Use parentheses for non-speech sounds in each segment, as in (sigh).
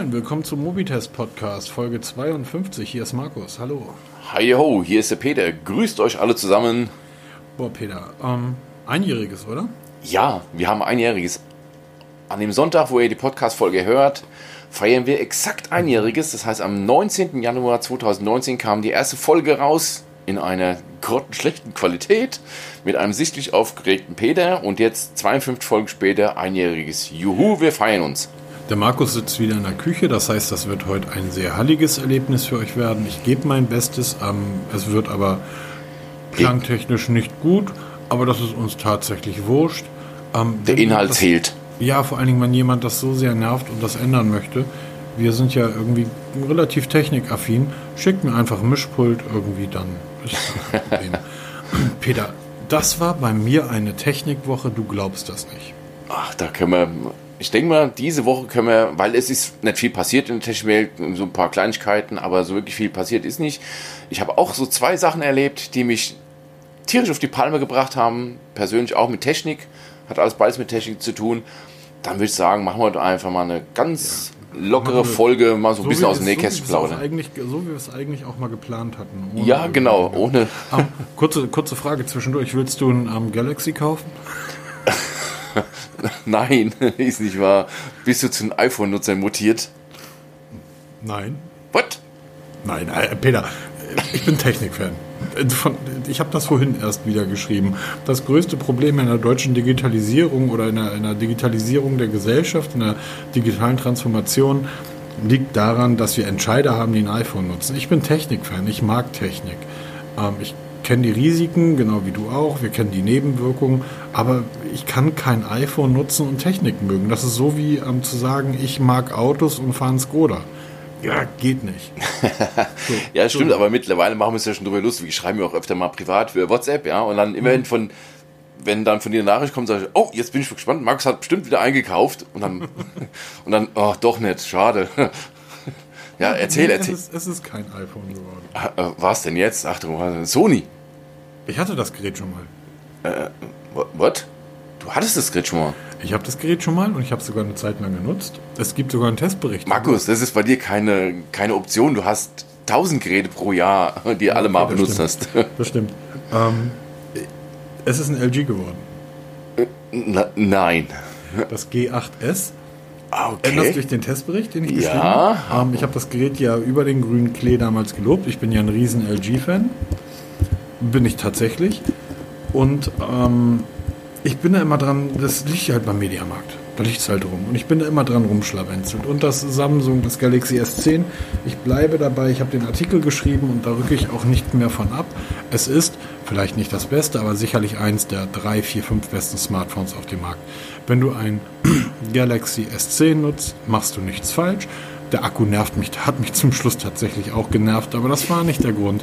moin, willkommen zum Mobitest Podcast, Folge 52. Hier ist Markus, hallo. Hi ho, hier ist der Peter. Grüßt euch alle zusammen. Boah, Peter, ähm, einjähriges, oder? Ja, wir haben einjähriges. An dem Sonntag, wo ihr die Podcast-Folge hört, feiern wir exakt einjähriges. Das heißt, am 19. Januar 2019 kam die erste Folge raus in einer grottenschlechten Qualität mit einem sichtlich aufgeregten Peter und jetzt 52 Folgen später einjähriges. Juhu, wir feiern uns. Der Markus sitzt wieder in der Küche, das heißt, das wird heute ein sehr halliges Erlebnis für euch werden. Ich gebe mein Bestes, ähm, es wird aber klangtechnisch nicht gut, aber das ist uns tatsächlich wurscht. Ähm, Der Inhalt das, zählt. Ja, vor allen Dingen, wenn jemand das so sehr nervt und das ändern möchte. Wir sind ja irgendwie relativ technikaffin. Schickt mir einfach ein Mischpult irgendwie, dann ist das Problem. (laughs) Peter, das war bei mir eine Technikwoche, du glaubst das nicht. Ach, da können wir ich denke mal, diese Woche können wir, weil es ist nicht viel passiert in der technischen Welt, so ein paar Kleinigkeiten, aber so wirklich viel passiert ist nicht. Ich habe auch so zwei Sachen erlebt, die mich tierisch auf die Palme gebracht haben, persönlich auch mit Technik, hat alles beides mit Technik zu tun. Dann würde ich sagen, machen wir einfach mal eine ganz ja. lockere Folge, mal so ein so bisschen aus dem Nähkästchen so plaudern. So wie wir es eigentlich auch mal geplant hatten. ja, genau, ohne. Um, kurze, kurze Frage zwischendurch. Willst du ein um, Galaxy kaufen? (laughs) (laughs) Nein, (laughs) ist nicht wahr. Bist du zu einem iPhone-Nutzer mutiert? Nein. What? Nein, äh, Peter, ich bin Technikfan. Ich habe das vorhin erst wieder geschrieben. Das größte Problem in der deutschen Digitalisierung oder in der, in der Digitalisierung der Gesellschaft, in der digitalen Transformation liegt daran, dass wir Entscheider haben, die ein iPhone nutzen. Ich bin Technikfan, ich mag Technik. Ähm, ich kenne die Risiken, genau wie du auch. Wir kennen die Nebenwirkungen. Aber ich kann kein iPhone nutzen und Technik mögen. Das ist so wie ähm, zu sagen, ich mag Autos und fahre einen Skoda. Ja, geht nicht. (laughs) So, ja, stimmt, so. aber mittlerweile machen wir es ja schon drüber lustig. Ich schreibe mir auch öfter mal privat für WhatsApp, ja, und dann immerhin mhm. von, wenn dann von dir eine Nachricht kommt, sage ich, oh, jetzt bin ich gespannt, Max hat bestimmt wieder eingekauft und dann, (laughs) und dann, oh, doch nicht, schade. (laughs) ja, erzähl, nee, erzähl. Es ist, es ist kein iPhone geworden. Ah, äh, was denn jetzt? Achtung, Sony. Ich hatte das Gerät schon mal. Äh, what? Du hattest das Gerät schon mal? Ich habe das Gerät schon mal und ich habe es sogar eine Zeit lang genutzt. Es gibt sogar einen Testbericht. Markus, das ist bei dir keine, keine Option. Du hast 1000 Geräte pro Jahr, die ja, alle mal okay, benutzt stimmt. hast. (laughs) Das stimmt. Ähm, es ist ein LG geworden. Na, nein. Das G8S. Ah, okay. Erinnerst du dich den Testbericht, den ich geschrieben ja. habe? Ähm, ich habe das Gerät ja über den grünen Klee damals gelobt. Ich bin ja ein riesen LG-Fan bin ich tatsächlich. Und ähm, ich bin da immer dran, das liegt halt beim Mediamarkt. Da liegt es halt rum. Und ich bin da immer dran rumschlawenzelt. Und das Samsung, das Galaxy S10, ich bleibe dabei, ich habe den Artikel geschrieben und da rücke ich auch nicht mehr von ab. Es ist vielleicht nicht das Beste, aber sicherlich eins der drei, vier, fünf besten Smartphones auf dem Markt. Wenn du ein (clears throat) Galaxy S10 nutzt, machst du nichts falsch. Der Akku nervt mich, hat mich zum Schluss tatsächlich auch genervt, aber das war nicht der Grund.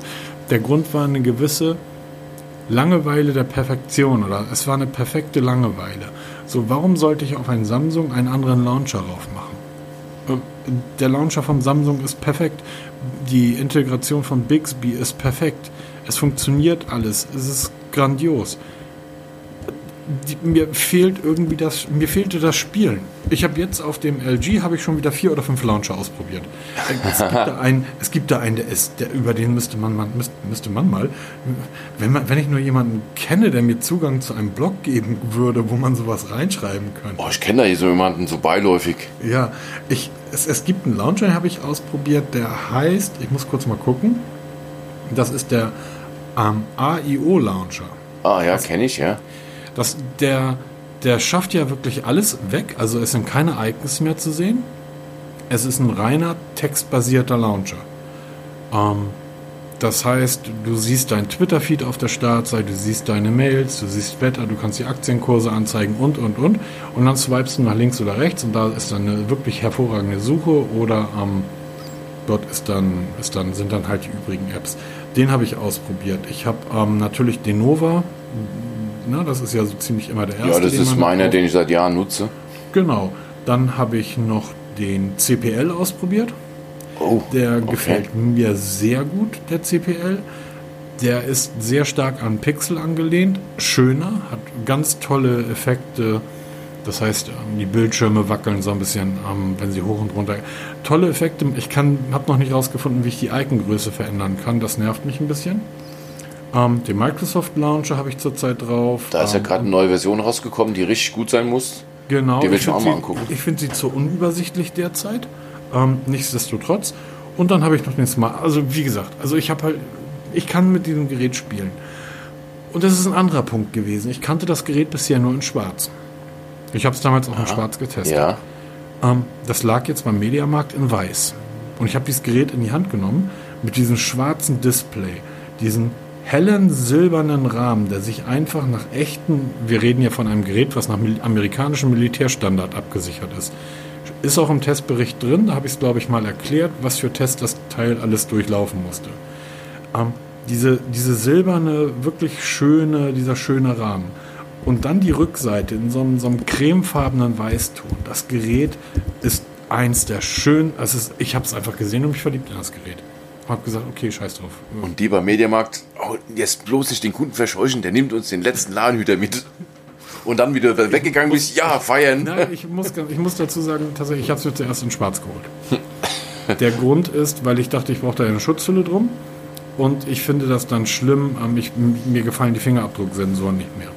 Der Grund war eine gewisse Langeweile der Perfektion oder es war eine perfekte Langeweile. So, warum sollte ich auf ein Samsung einen anderen Launcher drauf machen? Äh, der Launcher von Samsung ist perfekt. Die Integration von Bixby ist perfekt. Es funktioniert alles. Es ist grandios die, mir fehlt irgendwie das, mir fehlte das Spielen. Ich habe jetzt auf dem LG habe ich schon wieder vier oder fünf Launcher ausprobiert. Es gibt da einen, es gibt da einen, der ist, der über den müsste man, man müsste, müsste man mal, wenn man, wenn ich nur jemanden kenne, der mir Zugang zu einem Blog geben würde, wo man sowas reinschreiben könnte. Oh, ich kenne da hier so jemanden so beiläufig. Ja, ich, es, es gibt einen Launcher, den habe ich ausprobiert, der heißt, ich muss kurz mal gucken, das ist der ähm, AIO Launcher. Ah ja, kenne ich ja. Das, der, der schafft ja wirklich alles weg. Also es sind keine Icons mehr zu sehen. Es ist ein reiner textbasierter Launcher. Ähm, das heißt, du siehst dein Twitter-Feed auf der Startseite, du siehst deine Mails, du siehst Wetter, du kannst die Aktienkurse anzeigen und, und, und. Und dann swipest du nach links oder rechts und da ist dann eine wirklich hervorragende Suche oder ähm, dort ist dann, ist dann, sind dann halt die übrigen Apps. Den habe ich ausprobiert. Ich habe ähm, natürlich den Nova, Ne? Das ist ja so ziemlich immer der erste. Ja, das ist meiner, den ich seit Jahren nutze. Genau. Dann habe ich noch den CPL ausprobiert. Oh, der okay. gefällt mir sehr gut, der CPL. Der ist sehr stark an Pixel angelehnt, schöner, hat ganz tolle Effekte. Das heißt, ähm, die Bildschirme wackeln so ein bisschen, ähm, wenn sie hoch und runter. Tolle Effekte. Ich habe noch nicht rausgefunden, wie ich die Icongröße verändern kann. Das nervt mich ein bisschen. Ähm, den Microsoft Launcher habe ich zurzeit drauf. Da ist ja Ähm, gerade eine neue Version rausgekommen, die richtig gut sein muss. Genau. Die will ich mir auch mal angucken. Ich finde sie zu unübersichtlich derzeit. Ähm, nichtsdestotrotz. Und dann habe ich noch den Smart. Also wie gesagt, also ich habe halt, ich kann mit diesem Gerät spielen. Und das ist ein anderer Punkt gewesen. Ich kannte das Gerät bisher nur in Schwarz. Ich habe es damals auch in Schwarz getestet. Ja. Ähm, das lag jetzt beim Mediamarkt in Weiß. Und ich habe dieses Gerät in die Hand genommen mit diesem schwarzen Display, diesen hellen silbernen Rahmen, der sich einfach nach echten, wir reden ja von einem Gerät, was nach amerikanischem Militärstandard abgesichert ist. Ist auch im Testbericht drin, da habe ich es, glaube ich, mal erklärt, was für Tests das Teil alles durchlaufen musste. Ähm, diese, diese silberne, wirklich schöne, dieser schöne Rahmen. Und dann die Rückseite in so einem, so einem cremefarbenen Weißton. Das Gerät ist eins der schönen, also ich habe es einfach gesehen und mich verliebt in das Gerät. Hab gesagt, okay, scheiß drauf. Und die beim Mediamarkt, oh, jetzt bloß nicht den Kunden verscheuchen, der nimmt uns den letzten Ladenhüter mit. Und dann wieder weggegangen bist, ja, feiern. Nein, ich muss, ich muss dazu sagen, tatsächlich, ich habe es mir zuerst in schwarz geholt. Der Grund ist, weil ich dachte, ich brauche da eine Schutzhülle drum. Und ich finde das dann schlimm. ähm, Ich, mir gefallen die Fingerabdrucksensoren nicht mehr.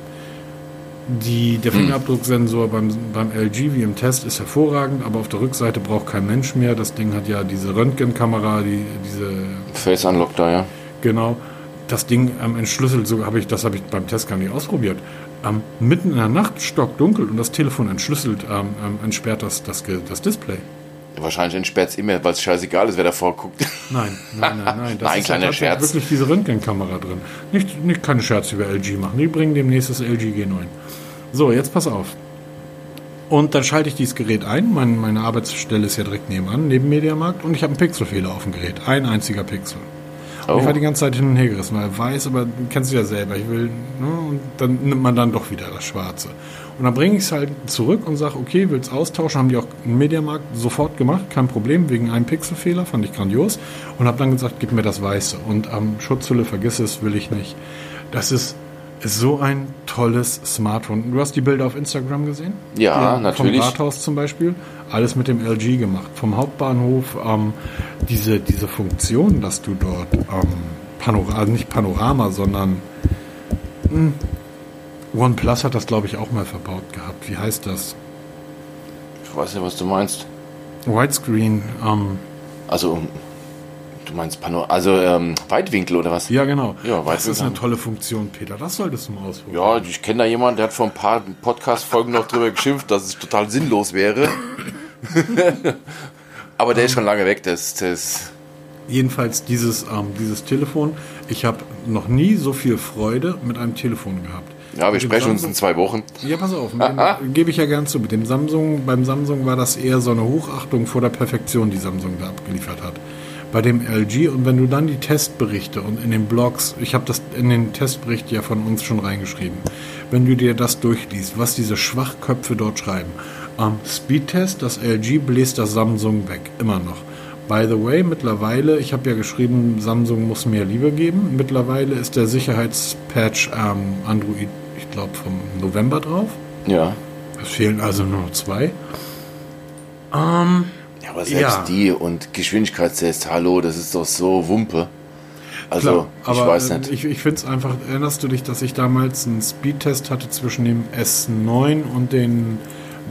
Die, der Fingerabdrucksensor beim, beim LG wie im Test ist hervorragend, aber auf der Rückseite braucht kein Mensch mehr. Das Ding hat ja diese Röntgenkamera, die, diese Face Unlock da, ja. Genau. Das Ding ähm, entschlüsselt, so habe ich, das habe ich beim Test gar nicht ausprobiert. Ähm, mitten in der Nacht stockdunkel und das Telefon entschlüsselt, ähm, ähm, entsperrt das, das, das Display. Wahrscheinlich entsperrt es immer, weil es scheißegal ist, wer davor guckt. Nein, nein, nein, nein. (laughs) Das Nein, ist kleiner tatsächlich Scherz. wirklich diese Röntgenkamera drin. Nicht, nicht keine Scherz über LG machen. Die bringen demnächst das LG G9. So, jetzt pass auf. Und dann schalte ich dieses Gerät ein. Mein, meine Arbeitsstelle ist ja direkt nebenan, neben Mediamarkt. Und ich habe einen Pixelfehler auf dem Gerät. Ein einziger Pixel. Und Oh. Ich war die ganze Zeit hin und her gerissen, weil weiß, aber du kennst du ja selber. Ich will, ne, und dann nimmt man dann doch wieder das Schwarze. Und dann bringe ich es halt zurück und sage, okay, willst austauschen? Haben die auch im Mediamarkt sofort gemacht, kein Problem, wegen einem Pixelfehler, fand ich grandios. Und habe dann gesagt, gib mir das Weiße. Und am Schutzhülle, vergiss es, will ich nicht. Das ist, ist so ein tolles Smartphone. Du hast die Bilder auf Instagram gesehen? Ja, Die- natürlich. Vom Rathaus zum Beispiel. Alles mit dem LG gemacht. Vom Hauptbahnhof ähm, diese, diese Funktion, dass du dort ähm, Panorama, also nicht Panorama, sondern mh, OnePlus hat das, glaube ich, auch mal verbaut gehabt. Wie heißt das? Ich weiß nicht, was du meinst. Widescreen. Ähm, Also, du meinst Pano also ähm, Weitwinkel oder was? ja, genau. Ja, das ist eine tolle Funktion, Peter. Das solltest du mal ausprobieren. Ja, ich kenne da jemanden, der hat vor ein paar Podcast-Folgen noch drüber geschimpft, dass es total sinnlos wäre. (laughs) Aber der ist schon lange weg, das, das Jedenfalls dieses, ähm, dieses Telefon. Ich habe noch nie so viel Freude mit einem Telefon gehabt. ja, wir sprechen uns in zwei Wochen. Ja, pass auf, (laughs) gebe ich ja gern zu. Mit dem Samsung, beim Samsung war das eher so eine Hochachtung vor der Perfektion, die Samsung da abgeliefert hat. Bei dem LG und wenn du dann die Testberichte und in den Blogs, ich habe das in den Testbericht ja von uns schon reingeschrieben, wenn du dir das durchliest, was diese Schwachköpfe dort schreiben. Ähm, Speedtest, das LG bläst das Samsung weg, immer noch. By the way, mittlerweile, ich habe ja geschrieben, Samsung muss mehr Liebe geben. Mittlerweile ist der Sicherheitspatch ähm, Android, ich glaube, vom November drauf. Ja. Es fehlen also nur noch zwei. Ja, aber selbst Ja. die und Geschwindigkeitstest, hallo, das ist doch so Wumpe. Also, Klar, ich weiß äh, nicht. ich, ich finde es einfach, erinnerst du dich, dass ich damals einen Speedtest hatte zwischen dem S9 und den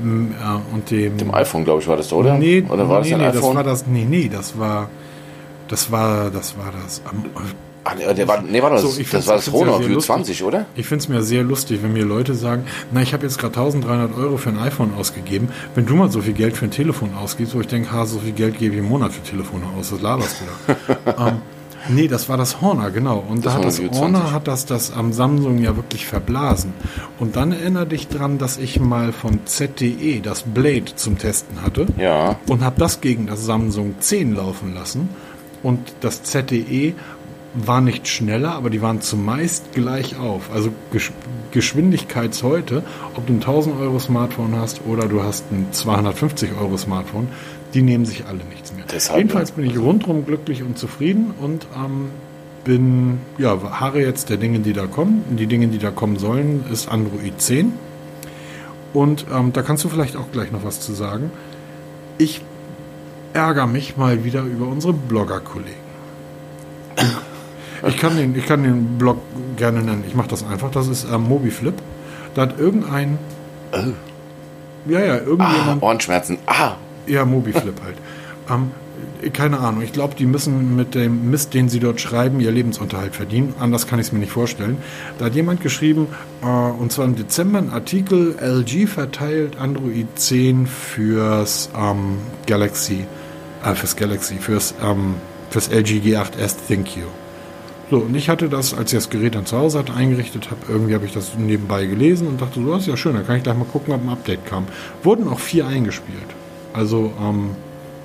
mm, äh, und dem, Dem iPhone, glaube ich, war das, oder? Nee, oder war nee, das nee, iPhone? das war das, nee, nee, das war das war das war das. Ah, nee, der war, nee, war das, So, ich das war das sehr View lustig. 20, oder? Ich finde es mir sehr lustig, wenn mir Leute sagen, na, ich habe jetzt gerade 1300 Euro für ein iPhone ausgegeben. Wenn du mal so viel Geld für ein Telefon ausgibst, wo ich denke, ha, so viel Geld gebe ich im Monat für Telefone aus, was laberst du da? ähm, nee, das war das Honor, genau. Und da Das hat Honor das 20. hat das, das am Samsung ja wirklich verblasen. Und dann erinnere dich dran, dass ich mal von ZTE das Blade zum Testen hatte Ja. und habe das gegen das Samsung 10 laufen lassen. Und das ZTE war nicht schneller, aber die waren zumeist gleich auf. Also Gesch Geschwindigkeits heute, ob du ein 1000 Euro Smartphone hast oder du hast ein 250 Euro Smartphone, die nehmen sich alle nichts mehr. Deshalb, Jedenfalls bin ich rundum glücklich und zufrieden und ähm, bin, ja, harre jetzt der Dinge, die da kommen. Die Dinge, die da kommen sollen, ist Android 10. Und ähm, da kannst du vielleicht auch gleich noch was zu sagen. Ich ärgere mich mal wieder über unsere Blogger-Kollegen. Ich kann, den, ich kann den Blog gerne nennen. Ich mache das einfach. Das ist ähm, Mobiflip. Da hat irgendein. Oh. Ja, ja, irgendjemand. Ah, Ohrenschmerzen. Ah. Ja, Mobiflip (laughs) halt. Ähm, keine Ahnung. Ich glaube, die müssen mit dem Mist, den sie dort schreiben, ihr Lebensunterhalt verdienen. Anders kann ich es mir nicht vorstellen. Da hat jemand geschrieben, äh, und zwar im Dezember, ein Artikel, LG verteilt Android 10 fürs ähm, Galaxy, äh, fürs Galaxy, fürs, ähm, fürs LG G8S ThinQ. So, und ich hatte das, als ich das Gerät dann zu Hause hatte, eingerichtet habe, irgendwie habe ich das nebenbei gelesen und dachte, so, das ist ja schön, dann kann ich gleich mal gucken, ob ein Update kam. Wurden auch vier eingespielt. Also, ähm,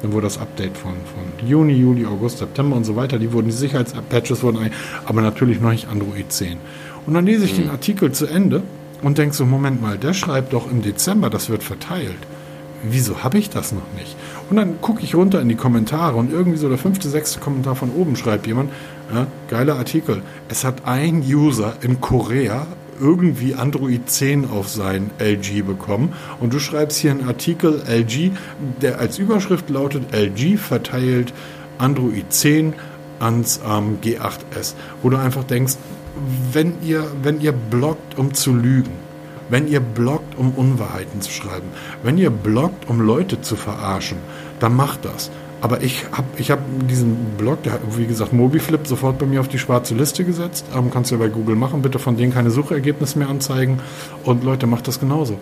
dann wurde das Update von, von Juni, Juli, August, September und so weiter, die wurden, die Sicherheitspatches wurden ein, aber natürlich noch nicht Android 10. Und dann lese ich mhm. den Artikel zu Ende und denke so, Moment mal, der schreibt doch im Dezember, das wird verteilt. Wieso habe ich das noch nicht? Und dann gucke ich runter in die Kommentare und irgendwie so der fünfte, sechste Kommentar von oben schreibt jemand, ja, geiler Artikel. Es hat ein User in Korea irgendwie Android 10 auf sein LG bekommen und du schreibst hier einen Artikel LG, der als Überschrift lautet LG verteilt Android 10 ans ähm, G8S, wo du einfach denkst, wenn ihr, wenn ihr bloggt, um zu lügen, wenn ihr bloggt, um Unwahrheiten zu schreiben, wenn ihr bloggt, um Leute zu verarschen, dann macht das. Aber ich habe ich hab diesen Blog, der hat, wie gesagt, Mobiflip sofort bei mir auf die schwarze Liste gesetzt. Ähm, kannst du ja bei Google machen. Bitte von denen keine Suchergebnisse mehr anzeigen. Und Leute, macht das genauso.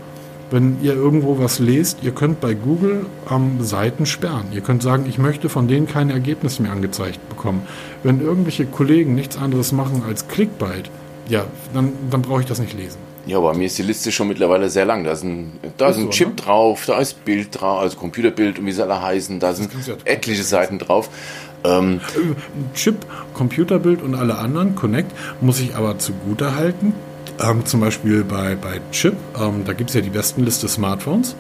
Wenn ihr irgendwo was lest, ihr könnt bei Google ähm, Seiten sperren. Ihr könnt sagen, ich möchte von denen keine Ergebnisse mehr angezeigt bekommen. Wenn irgendwelche Kollegen nichts anderes machen als Clickbait, ja, dann, dann brauche ich das nicht lesen. Ja, aber mir ist die Liste schon mittlerweile sehr lang. Da ist ein, da ist ein so, Chip ne? drauf, da ist Bild drauf, also Computerbild und wie sie alle heißen. Da sind ja etliche Seiten drauf. Ähm, Chip, Computerbild und alle anderen, Connect, muss ich aber zugute halten. Ähm, zum Beispiel bei, bei Chip, ähm, da gibt es ja die besten Liste Smartphones.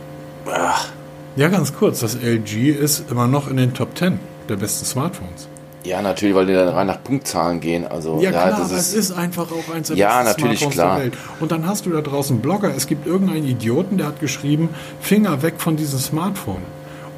Ach. Ja, ganz kurz, das LG ist immer noch in den Top 10 der besten Smartphones. Ja, natürlich, weil die dann rein nach Punktzahlen gehen. Also, ja, ja klar, das ist, es ist einfach auch eins der ja, natürlich, Smartphones klar. der Welt. Und dann hast du da draußen Blogger. Es gibt irgendeinen Idioten, der hat geschrieben, Finger weg von diesem Smartphone.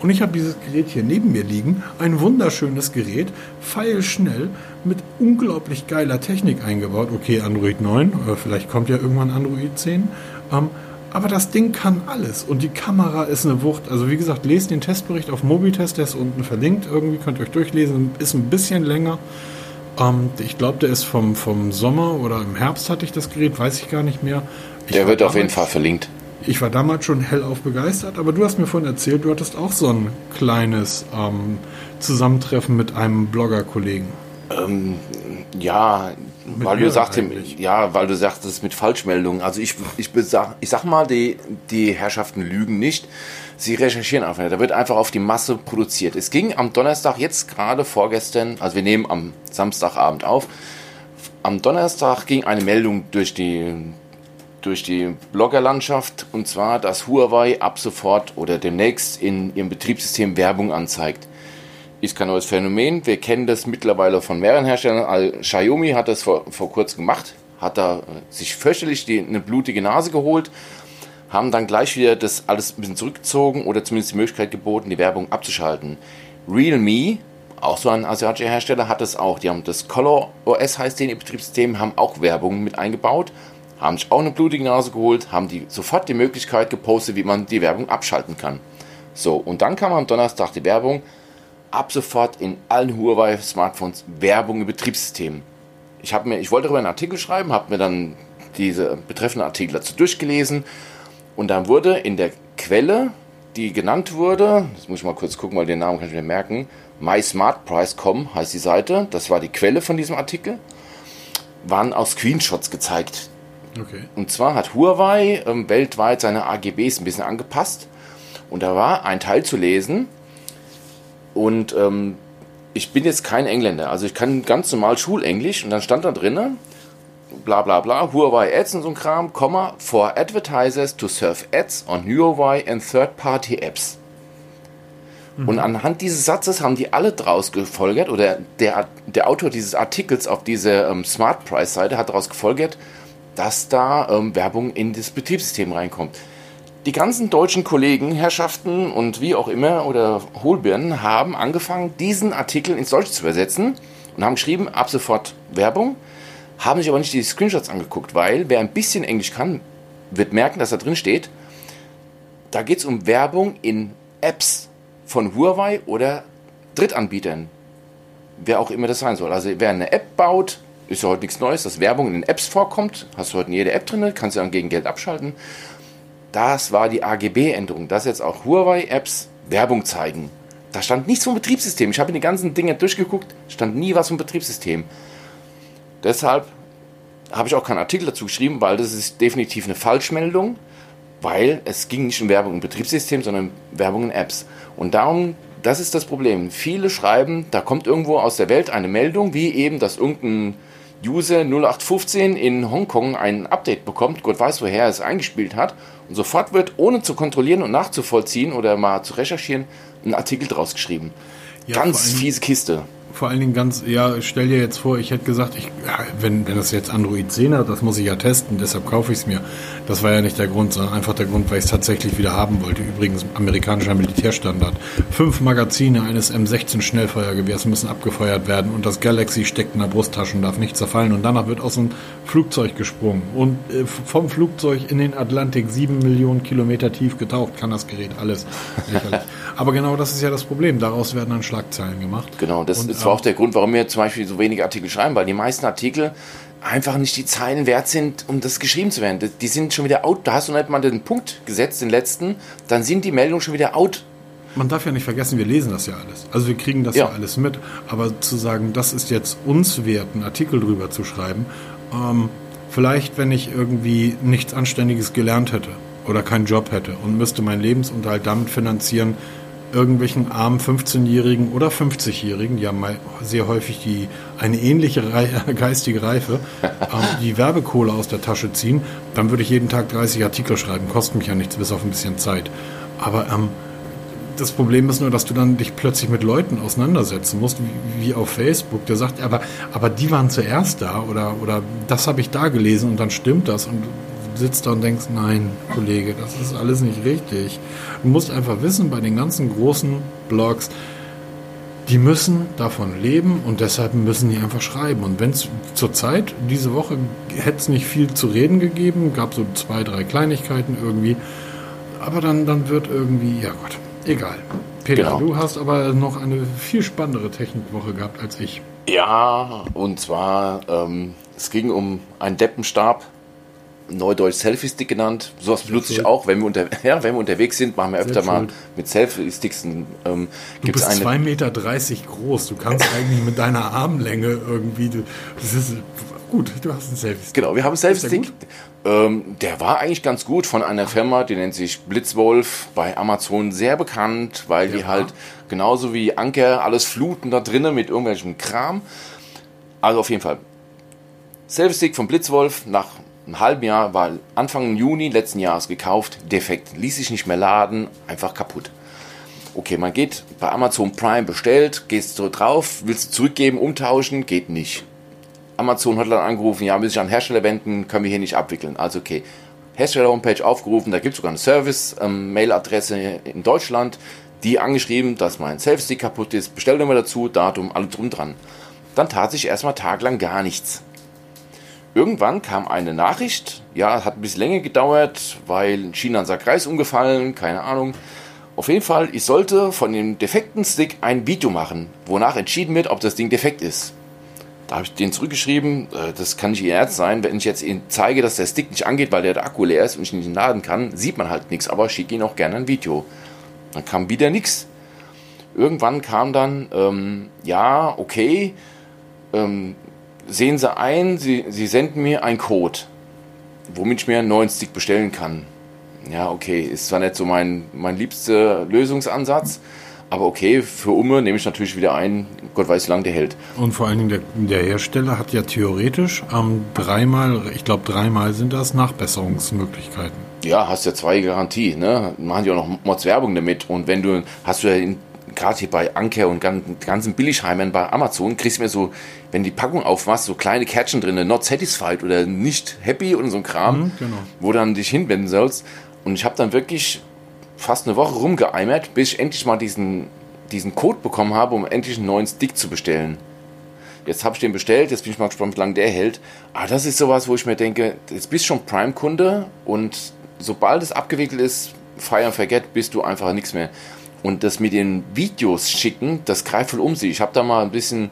Und ich habe dieses Gerät hier neben mir liegen. Ein wunderschönes Gerät, feilschnell, mit unglaublich geiler Technik eingebaut. Okay, Android 9, oder vielleicht kommt ja irgendwann Android 10. Ähm, aber das Ding kann alles und die Kamera ist eine Wucht. Also wie gesagt, lest den Testbericht auf Mobitest, der ist unten verlinkt. Irgendwie könnt ihr euch durchlesen. Ist ein bisschen länger. Ähm, ich glaube, der ist vom, vom Sommer oder im Herbst hatte ich das Gerät, weiß ich gar nicht mehr. Ich der wird damals, auf jeden Fall verlinkt. Ich war damals schon hellauf begeistert, aber du hast mir vorhin erzählt, du hattest auch so ein kleines ähm, Zusammentreffen mit einem Blogger-Kollegen. Ähm, ja, weil du sagst, ja, weil du sagtest mit Falschmeldungen. Also ich, ich, sag, ich sag mal, die, die Herrschaften lügen nicht. Sie recherchieren einfach. Da wird einfach auf die Masse produziert. Es ging am Donnerstag, jetzt gerade vorgestern, also wir nehmen am Samstagabend auf. Am Donnerstag ging eine Meldung durch die, durch die Bloggerlandschaft und zwar, dass Huawei ab sofort oder demnächst in ihrem Betriebssystem Werbung anzeigt ist kein neues Phänomen. Wir kennen das mittlerweile von mehreren Herstellern. Xiaomi hat das vor, vor kurzem gemacht, hat da sich fürchterlich die, eine blutige Nase geholt, haben dann gleich wieder das alles ein bisschen zurückgezogen oder zumindest die Möglichkeit geboten, die Werbung abzuschalten. Realme, auch so ein asiatischer Hersteller, hat das auch. Die haben das Color OS heißt den Betriebssystem, haben auch Werbung mit eingebaut, haben sich auch eine blutige Nase geholt, haben die sofort die Möglichkeit gepostet, wie man die Werbung abschalten kann. So, und dann kam am Donnerstag die Werbung, ab sofort in allen Huawei Smartphones Werbung im Betriebssystem. Ich, mir, ich wollte darüber einen Artikel schreiben, habe mir dann diese betreffenden Artikel dazu durchgelesen und dann wurde in der Quelle, die genannt wurde, das muss ich mal kurz gucken, weil den Namen kann ich mir merken, mysmartprice.com heißt die Seite, das war die Quelle von diesem Artikel, waren auch Screenshots gezeigt. Okay. Und zwar hat Huawei ähm, weltweit seine AGBs ein bisschen angepasst und da war ein Teil zu lesen, und ähm, ich bin jetzt kein Engländer, also ich kann ganz normal Schulenglisch und dann stand da drinnen, bla bla bla, Huawei Ads und so ein Kram, Komma, for advertisers to serve ads on Huawei and third-party apps. Mhm. Und anhand dieses Satzes haben die alle draus gefolgert, oder der, der Autor dieses Artikels auf dieser ähm, Smart Price Seite hat daraus gefolgert, dass da ähm, Werbung in das Betriebssystem reinkommt. Die ganzen deutschen Kollegen, Herrschaften und wie auch immer oder Hohlbirnen haben angefangen, diesen Artikel ins Deutsche zu übersetzen und haben geschrieben, ab sofort Werbung, haben sich aber nicht die Screenshots angeguckt, weil wer ein bisschen Englisch kann, wird merken, dass da drin steht, da geht es um Werbung in Apps von Huawei oder Drittanbietern. Wer auch immer das sein soll. Also wer eine App baut, ist ja heute nichts Neues, dass Werbung in den Apps vorkommt. Hast du heute in jeder App drin, kannst du dann gegen Geld abschalten. Das war die AGB-Änderung, dass jetzt auch Huawei-Apps Werbung zeigen. Da stand nichts vom Betriebssystem. Ich habe in die ganzen Dinge durchgeguckt, stand nie was vom Betriebssystem. Deshalb habe ich auch keinen Artikel dazu geschrieben, weil das ist definitiv eine Falschmeldung, weil es ging nicht um Werbung im Betriebssystem, sondern Werbung in Apps. Und darum, das ist das Problem. Viele schreiben, da kommt irgendwo aus der Welt eine Meldung, wie eben, dass irgendein User 0815 in Hongkong ein Update bekommt, Gott weiß, woher er es eingespielt hat, sofort wird, ohne zu kontrollieren und nachzuvollziehen oder mal zu recherchieren, ein Artikel draus geschrieben. Ja, Ganz fiese Kiste vor allen Dingen ganz, ja, stell dir jetzt vor, ich hätte gesagt, ich, wenn, wenn das jetzt Android 10 hat, das muss ich ja testen, deshalb kaufe ich es mir. Das war ja nicht der Grund, sondern einfach der Grund, weil ich es tatsächlich wieder haben wollte. Übrigens, amerikanischer Militärstandard. Fünf Magazine eines M16 Schnellfeuergewehrs müssen abgefeuert werden und das Galaxy steckt in der Brusttasche und darf nicht zerfallen und danach wird aus einem Flugzeug gesprungen und äh, vom Flugzeug in den Atlantik sieben Millionen Kilometer tief getaucht, kann das Gerät alles. (laughs) Aber genau das ist ja das Problem. Daraus werden dann Schlagzeilen gemacht. Genau, das und, ist auch der Grund, warum wir zum Beispiel so wenige Artikel schreiben, weil die meisten Artikel einfach nicht die Zeilen wert sind, um das geschrieben zu werden. Die sind schon wieder out. Da hast du nicht mal den Punkt gesetzt, den letzten, dann sind die Meldungen schon wieder out. Man darf ja nicht vergessen, wir lesen das ja alles. Also wir kriegen das ja, ja alles mit. Aber zu sagen, das ist jetzt uns wert, einen Artikel drüber zu schreiben, ähm, vielleicht wenn ich irgendwie nichts Anständiges gelernt hätte oder keinen Job hätte und müsste meinen Lebensunterhalt damit finanzieren, irgendwelchen armen 15-Jährigen oder 50-Jährigen, die haben sehr häufig die, eine ähnliche (laughs) geistige Reife, ähm, die Werbekohle aus der Tasche ziehen, dann würde ich jeden Tag 30 Artikel schreiben. Kostet mich ja nichts, bis auf ein bisschen Zeit. Aber ähm, das Problem ist nur, dass du dann dich plötzlich mit Leuten auseinandersetzen musst, wie, wie auf Facebook, der sagt, aber, aber die waren zuerst da oder, oder das habe ich da gelesen und dann stimmt das und sitzt da und denkst, nein, Kollege, das ist alles nicht richtig. Du musst einfach wissen, bei den ganzen großen Blogs, die müssen davon leben und deshalb müssen die einfach schreiben. Und wenn es zur Zeit, diese Woche, hätte es nicht viel zu reden gegeben, gab so zwei, drei Kleinigkeiten irgendwie, aber dann, dann wird irgendwie, ja Gott, egal. Peter, genau. du hast aber noch eine viel spannendere Technikwoche gehabt als ich. Ja, und zwar, ähm, es ging um einen Deppenstab, Neudeutsch Selfie-Stick genannt. Sowas benutze ich auch, wenn wir, unter, (laughs) ja, wenn wir unterwegs sind, machen wir öfter mal mit Selfie-Sticks. Ähm, du bist 2,30 Meter groß. Du kannst (laughs) eigentlich mit deiner Armlänge irgendwie. Du, das ist gut, du hast einen Selfie-Stick. Genau, wir haben einen Selfie-Stick. Ähm, der war eigentlich ganz gut von einer Firma, die nennt sich Blitzwolf, bei Amazon sehr bekannt, weil ja. die halt genauso wie Anker alles fluten da drinnen mit irgendwelchem Kram. Also auf jeden Fall. Selfie-Stick von Blitzwolf nach einem halben Jahr, war Anfang Juni letzten Jahres gekauft, defekt, ließ sich nicht mehr laden, einfach kaputt. Okay, man geht bei Amazon Prime bestellt, gehst so drauf, willst du zurückgeben, umtauschen, geht nicht. Amazon hat dann angerufen, ja, muss ich an Hersteller wenden, können wir hier nicht abwickeln. Also okay, Hersteller-Homepage aufgerufen, da gibt es sogar eine Service-Mail-Adresse ähm, in Deutschland, die angeschrieben, dass mein Selfie kaputt ist, Bestellnummer dazu, Datum, alle drum dran. Dann tat sich erstmal tagelang gar nichts. Irgendwann kam eine Nachricht, ja, hat ein bisschen länger gedauert, weil China unser Kreis umgefallen, keine Ahnung. Auf jeden Fall, ich sollte von dem defekten Stick ein Video machen, wonach entschieden wird, ob das Ding defekt ist. Habe ich den zurückgeschrieben, äh, das kann nicht Ihr Ernst sein, wenn ich jetzt Ihnen zeige, dass der Stick nicht angeht, weil der Akku leer ist und ich nicht laden kann, sieht man halt nichts, aber schicke Ihnen auch gerne ein Video. Dann kam wieder nichts. Irgendwann kam dann, ähm, ja, okay, ähm, sehen Sie ein, Sie, Sie senden mir einen Code, womit ich mir einen neuen Stick bestellen kann. Ja, okay, ist zwar nicht so mein, mein liebster Lösungsansatz, aber okay, für Umme nehme ich natürlich wieder ein, Gott weiß, wie lange der hält. Und vor allen Dingen der, der Hersteller hat ja theoretisch ähm, dreimal, ich glaube dreimal sind das Nachbesserungsmöglichkeiten. Ja, hast ja zwei Garantie, ne? Machen die auch noch Mods Werbung damit. Und wenn du, hast du ja in gerade hier bei Anker und ganzen Billigheimern bei Amazon, kriegst du mir so, wenn die Packung aufmachst, so kleine Kärtchen drin, not satisfied oder nicht happy und so ein Kram, mhm, genau. wo dann dich hinwenden sollst. Und ich habe dann wirklich fast eine Woche rumgeeimert, bis ich endlich mal diesen, diesen Code bekommen habe, um endlich einen neuen Stick zu bestellen. Jetzt habe ich den bestellt, jetzt bin ich mal gespannt, wie lange der hält. Aber das ist sowas, wo ich mir denke, jetzt bist du schon Prime-Kunde und sobald es abgewickelt ist, fire and forget, bist du einfach nichts mehr. Und das mit den Videos schicken, das greift voll um sich. Ich habe da mal ein bisschen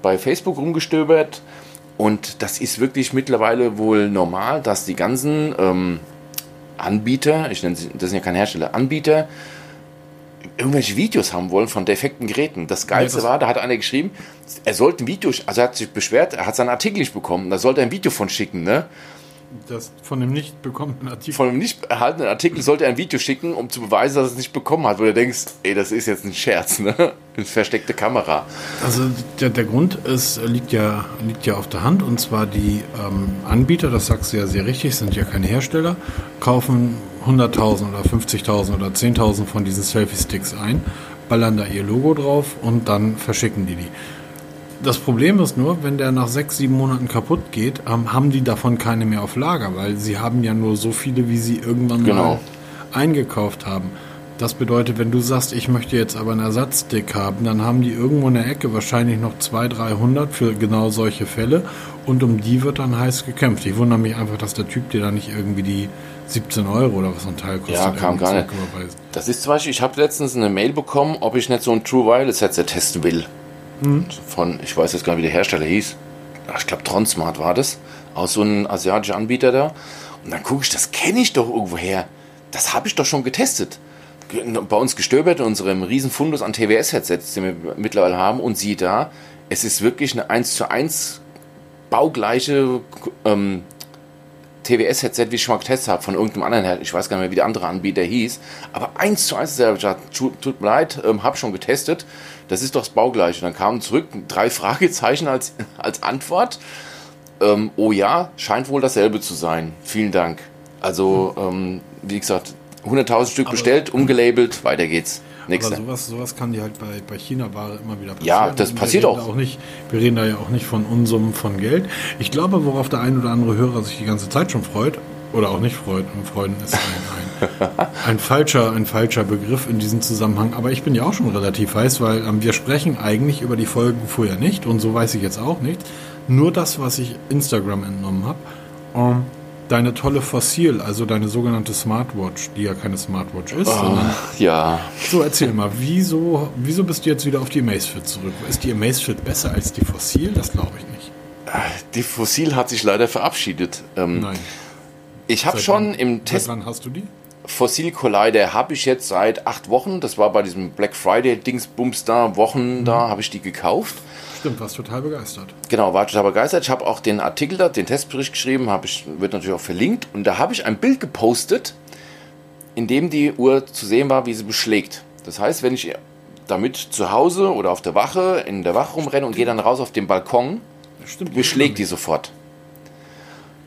bei Facebook rumgestöbert und das ist wirklich mittlerweile wohl normal, dass die ganzen ähm, Anbieter, ich nenne sie, das sind ja keine Hersteller, Anbieter, irgendwelche Videos haben wollen von defekten Geräten. Das Geilste ja, das war, da hat einer geschrieben, er sollte ein Video, also er hat sich beschwert, er hat seinen Artikel nicht bekommen, da sollte er ein Video von schicken, ne? das von dem nicht bekommenen Artikel. Von dem nicht erhaltenen Artikel sollte er ein Video schicken, um zu beweisen, dass er es nicht bekommen hat, wo du denkst, ey, das ist jetzt ein Scherz, ne? Eine versteckte Kamera. Also der, der Grund ist, liegt ja, liegt ja auf der Hand und zwar die ähm, Anbieter, das sagst du ja sehr richtig, sind ja keine Hersteller, kaufen 100.000 oder 50.000 oder 10.000 von diesen Selfie-Sticks ein, ballern da ihr Logo drauf und dann verschicken die die. Das Problem ist nur, wenn der nach sechs, sieben Monaten kaputt geht, ähm, haben die davon keine mehr auf Lager, weil sie haben ja nur so viele, wie sie irgendwann genau. mal eingekauft haben. Das bedeutet, wenn du sagst, ich möchte jetzt aber einen Ersatzstick haben, dann haben die irgendwo in der Ecke wahrscheinlich noch 200, 300 für genau solche Fälle und um die wird dann heiß gekämpft. Ich wundere mich einfach, dass der Typ dir da nicht irgendwie die 17 Euro oder was so ein Teil kostet. Ja, kam gar nicht. Das ist zum Beispiel, ich habe letztens eine Mail bekommen, ob ich nicht so ein True Wireless Headset testen will. Mhm. Von, ich weiß jetzt gar nicht, wie der Hersteller hieß. Ich glaube, Tronsmart war das. Aus so einem asiatischen Anbieter da. Und dann gucke ich, das kenne ich doch irgendwoher. Das habe ich doch schon getestet. Bei uns gestöbert in unserem riesen Fundus an TWS-Headsets, die wir mittlerweile haben. Und sieh da, es ist wirklich eine 1 zu 1 baugleiche ähm, TWS-Headset, wie ich schon mal getestet habe, von irgendeinem anderen Hersteller. Ich weiß gar nicht mehr, wie der andere Anbieter hieß. Aber 1 zu 1 ist ja, tut, tut mir leid, ähm, habe schon getestet das ist doch das Baugleiche. Und dann kamen zurück drei (laughs) Fragezeichen als, als Antwort. Ähm, oh ja, scheint wohl dasselbe zu sein. Vielen Dank. Also, ähm, wie gesagt, 100.000 Stück aber, bestellt, umgelabelt, weiter geht's. Nächste. Aber sowas, sowas kann dir halt bei, bei China-Ware immer wieder passieren. Ja, das passiert auch. auch nicht, wir reden da ja auch nicht von Unsummen von Geld. Ich glaube, worauf der ein oder andere Hörer sich die ganze Zeit schon freut, oder auch nicht freut, und freuen ist ein, (laughs) ein, falscher, ein falscher Begriff in diesem Zusammenhang. Aber ich bin ja auch schon relativ heiß, weil ähm, wir sprechen eigentlich über die Folgen vorher nicht und so weiß ich jetzt auch nicht. Nur das, was ich Instagram entnommen habe. Ähm, deine tolle Fossil, also deine sogenannte Smartwatch, die ja keine Smartwatch ist. Oh, ja. So, erzähl mal, wieso, wieso bist du jetzt wieder auf die Amazfit zurück? Ist die Amazfit besser als die Fossil? Das glaube ich nicht. Die Fossil hat sich leider verabschiedet. Ähm, Nein. Ich habe schon im Test. Wann hast du die? Fossil Collider habe ich jetzt seit acht Wochen. Das war bei diesem Black Friday Dingsbums da, Wochen mhm. da, habe ich die gekauft. Stimmt, warst total begeistert. Genau, war total begeistert. Ich habe auch den Artikel da, den Testbericht geschrieben, habe ich, wird natürlich auch verlinkt. Und da habe ich ein Bild gepostet, in dem die Uhr zu sehen war, wie sie beschlägt. Das heißt, wenn ich damit zu Hause oder auf der Wache, in der Wache rumrenne und gehe dann raus auf den Balkon, Stimmt, beschlägt die sofort.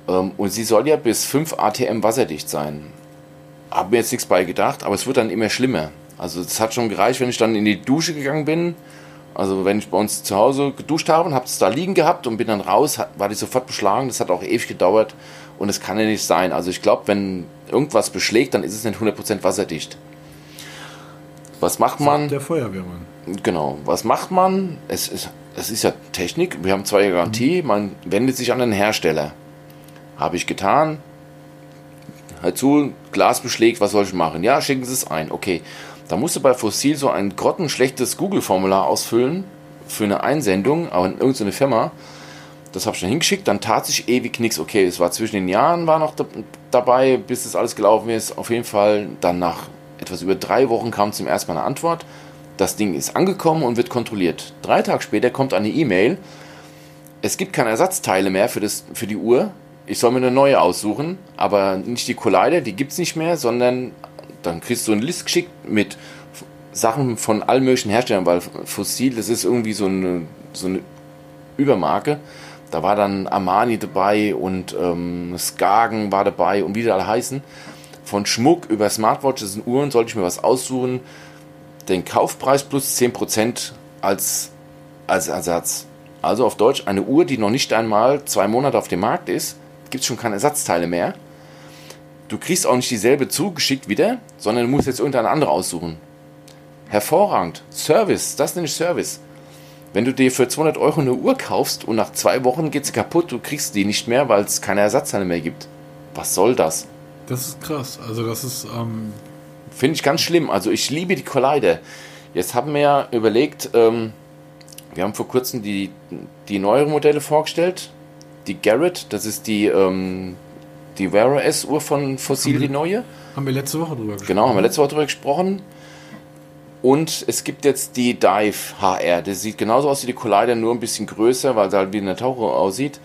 Ähm, und sie soll ja bis 5 ATM wasserdicht sein. Habe mir jetzt nichts bei gedacht, aber es wird dann immer schlimmer. Also es hat schon gereicht, wenn ich dann in die Dusche gegangen bin. Also wenn ich bei uns zu Hause geduscht habe und habe es da liegen gehabt und bin dann raus, war die sofort beschlagen. Das hat auch ewig gedauert und es kann ja nicht sein. Also ich glaube, wenn irgendwas beschlägt, dann ist es nicht 100% wasserdicht. Was macht man? Der Feuerwehrmann. Genau. Was macht man? Es ist, es ist ja Technik. Wir haben zwei Jahre Garantie. Man wendet sich an den Hersteller. Habe ich getan. Halt zu, Glas beschlägt, was soll ich machen? Ja, schicken Sie es ein. Okay. Da musst du bei Fossil so ein grottenschlechtes Google-Formular ausfüllen für eine Einsendung, aber in irgendeine Firma. Das habe ich dann hingeschickt, dann tat sich ewig nichts. Okay, es war zwischen den Jahren, war noch da, dabei, bis das alles gelaufen ist. Auf jeden Fall, dann nach etwas über drei Wochen kam zum ersten Mal eine Antwort. Das Ding ist angekommen und wird kontrolliert. Drei Tage später kommt eine E-Mail. Es gibt keine Ersatzteile mehr für, das, für die Uhr ich soll mir eine neue aussuchen, aber nicht die Collider, die gibt es nicht mehr, sondern dann kriegst du eine List geschickt mit Sachen von allen möglichen Herstellern, weil Fossil, das ist irgendwie so eine, so eine Übermarke. Da war dann Armani dabei und ähm, Skagen war dabei und wie die alle heißen. Von Schmuck über Smartwatches und Uhren sollte ich mir was aussuchen. Den Kaufpreis plus 10% als, als Ersatz. Also auf Deutsch eine Uhr, die noch nicht einmal zwei Monate auf dem Markt ist, gibt es schon keine Ersatzteile mehr. Du kriegst auch nicht dieselbe zugeschickt wieder, sondern du musst jetzt irgendeine andere aussuchen. Hervorragend. Service, das nenne ich Service. Wenn du dir für 200 Euro eine Uhr kaufst und nach zwei Wochen geht sie kaputt, du kriegst die nicht mehr, weil es keine Ersatzteile mehr gibt. Was soll das? Das ist krass. Also das ist... Ähm Finde ich ganz schlimm. Also ich liebe die Collider. Jetzt haben wir ja überlegt, ähm, wir haben vor kurzem die, die neueren Modelle vorgestellt. Die Garrett, das ist die, ähm, die Wear S-Uhr von Fossil, die neue. Haben wir letzte Woche drüber gesprochen. Genau, haben wir letzte Woche drüber gesprochen. Und es gibt jetzt die Dive HR. Das sieht genauso aus wie die Collider, nur ein bisschen größer, weil sie halt wie eine Taucher aussieht.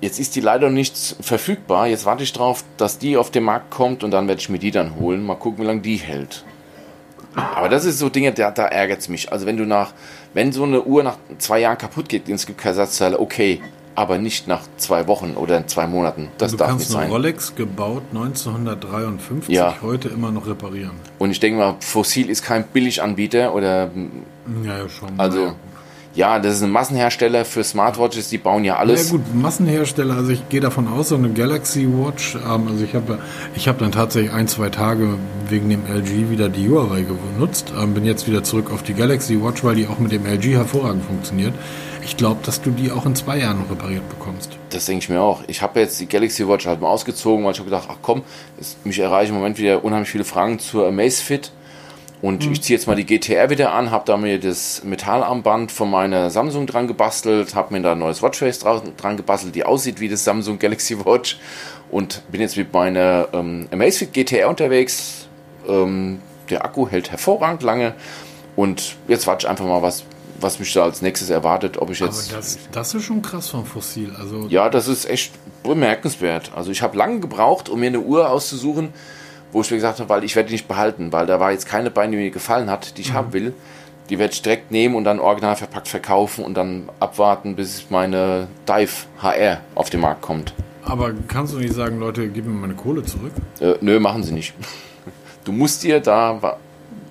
Jetzt ist die leider nicht verfügbar. Jetzt warte ich drauf, dass die auf den Markt kommt und dann werde ich mir die dann holen. Mal gucken, wie lange die hält. Aber das ist so Dinge, da, da ärgert es mich. Also wenn du nach, wenn so eine Uhr nach zwei Jahren kaputt geht und es gibt keine Ersatzteile, okay aber nicht nach zwei Wochen oder zwei Monaten. Das du darf kannst nicht sein. Rolex gebaut 1953 ja. heute immer noch reparieren. Und ich denke mal, Fossil ist kein Billiganbieter oder ja, ja schon. Also ja, das ist ein Massenhersteller für Smartwatches, die bauen ja alles. Ja gut, Massenhersteller, also ich gehe davon aus, so eine Galaxy Watch, ähm, also ich habe ich hab dann tatsächlich ein, zwei Tage wegen dem LG wieder die Huawei genutzt, ähm, bin jetzt wieder zurück auf die Galaxy Watch, weil die auch mit dem LG hervorragend funktioniert. Ich glaube, dass du die auch in zwei Jahren noch repariert bekommst. Das denke ich mir auch. Ich habe jetzt die Galaxy Watch halt mal ausgezogen, weil ich habe gedacht, ach komm, es, mich erreichen im Moment wieder unheimlich viele Fragen zur Amazfit. Und mhm. ich ziehe jetzt mal die GTR wieder an, habe da mir das Metallarmband von meiner Samsung dran gebastelt, habe mir da ein neues Watchface dran gebastelt, die aussieht wie das Samsung Galaxy Watch. Und bin jetzt mit meiner ähm, Amazfit GTR unterwegs. Ähm, der Akku hält hervorragend lange. Und jetzt warte ich einfach mal, was was mich da als nächstes erwartet, ob ich jetzt. Aber das, das ist schon krass vom Fossil. Also ja, das ist echt bemerkenswert. Also ich habe lange gebraucht, um mir eine Uhr auszusuchen, wo ich mir gesagt habe, weil ich werde die nicht behalten, weil da war jetzt keine Beine, die mir gefallen hat, die ich mhm. haben will. Die werde ich direkt nehmen und dann original verpackt verkaufen und dann abwarten, bis meine Dive HR auf den Markt kommt. Aber kannst du nicht sagen, Leute, gib mir meine Kohle zurück? Äh, nö, machen sie nicht. (laughs) Du musst dir da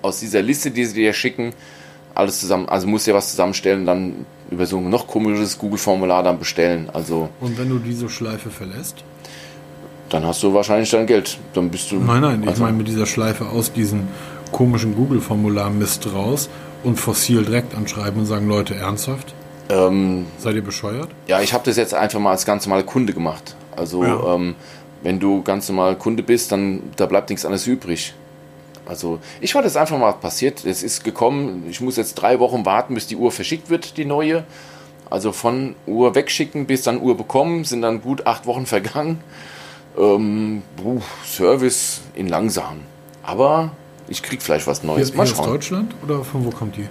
aus dieser Liste, die sie dir schicken, alles zusammen, also musst dir was zusammenstellen dann über so ein noch komisches Google-Formular dann bestellen. Also und wenn du diese Schleife verlässt? Dann hast du wahrscheinlich dein Geld. Dann bist du. Nein, nein, also ich meine mit dieser Schleife aus diesem komischen Google-Formular Mist raus und fossil direkt anschreiben und sagen, Leute, ernsthaft? Ähm, Seid ihr bescheuert? Ja, ich habe das jetzt einfach mal als ganz normaler Kunde gemacht. Also ja. ähm, wenn du ganz normal Kunde bist, dann da bleibt nichts anderes übrig. Also ich warte jetzt einfach mal passiert. Es ist gekommen, ich muss jetzt drei Wochen warten, bis die Uhr verschickt wird, die neue. Also von Uhr wegschicken bis dann Uhr bekommen, sind dann gut acht Wochen (laughs) vergangen. Ähm, puh, Service in langsam. Aber ich krieg vielleicht was Neues. Hier, mal schauen. Aus Deutschland oder von wo kommt die?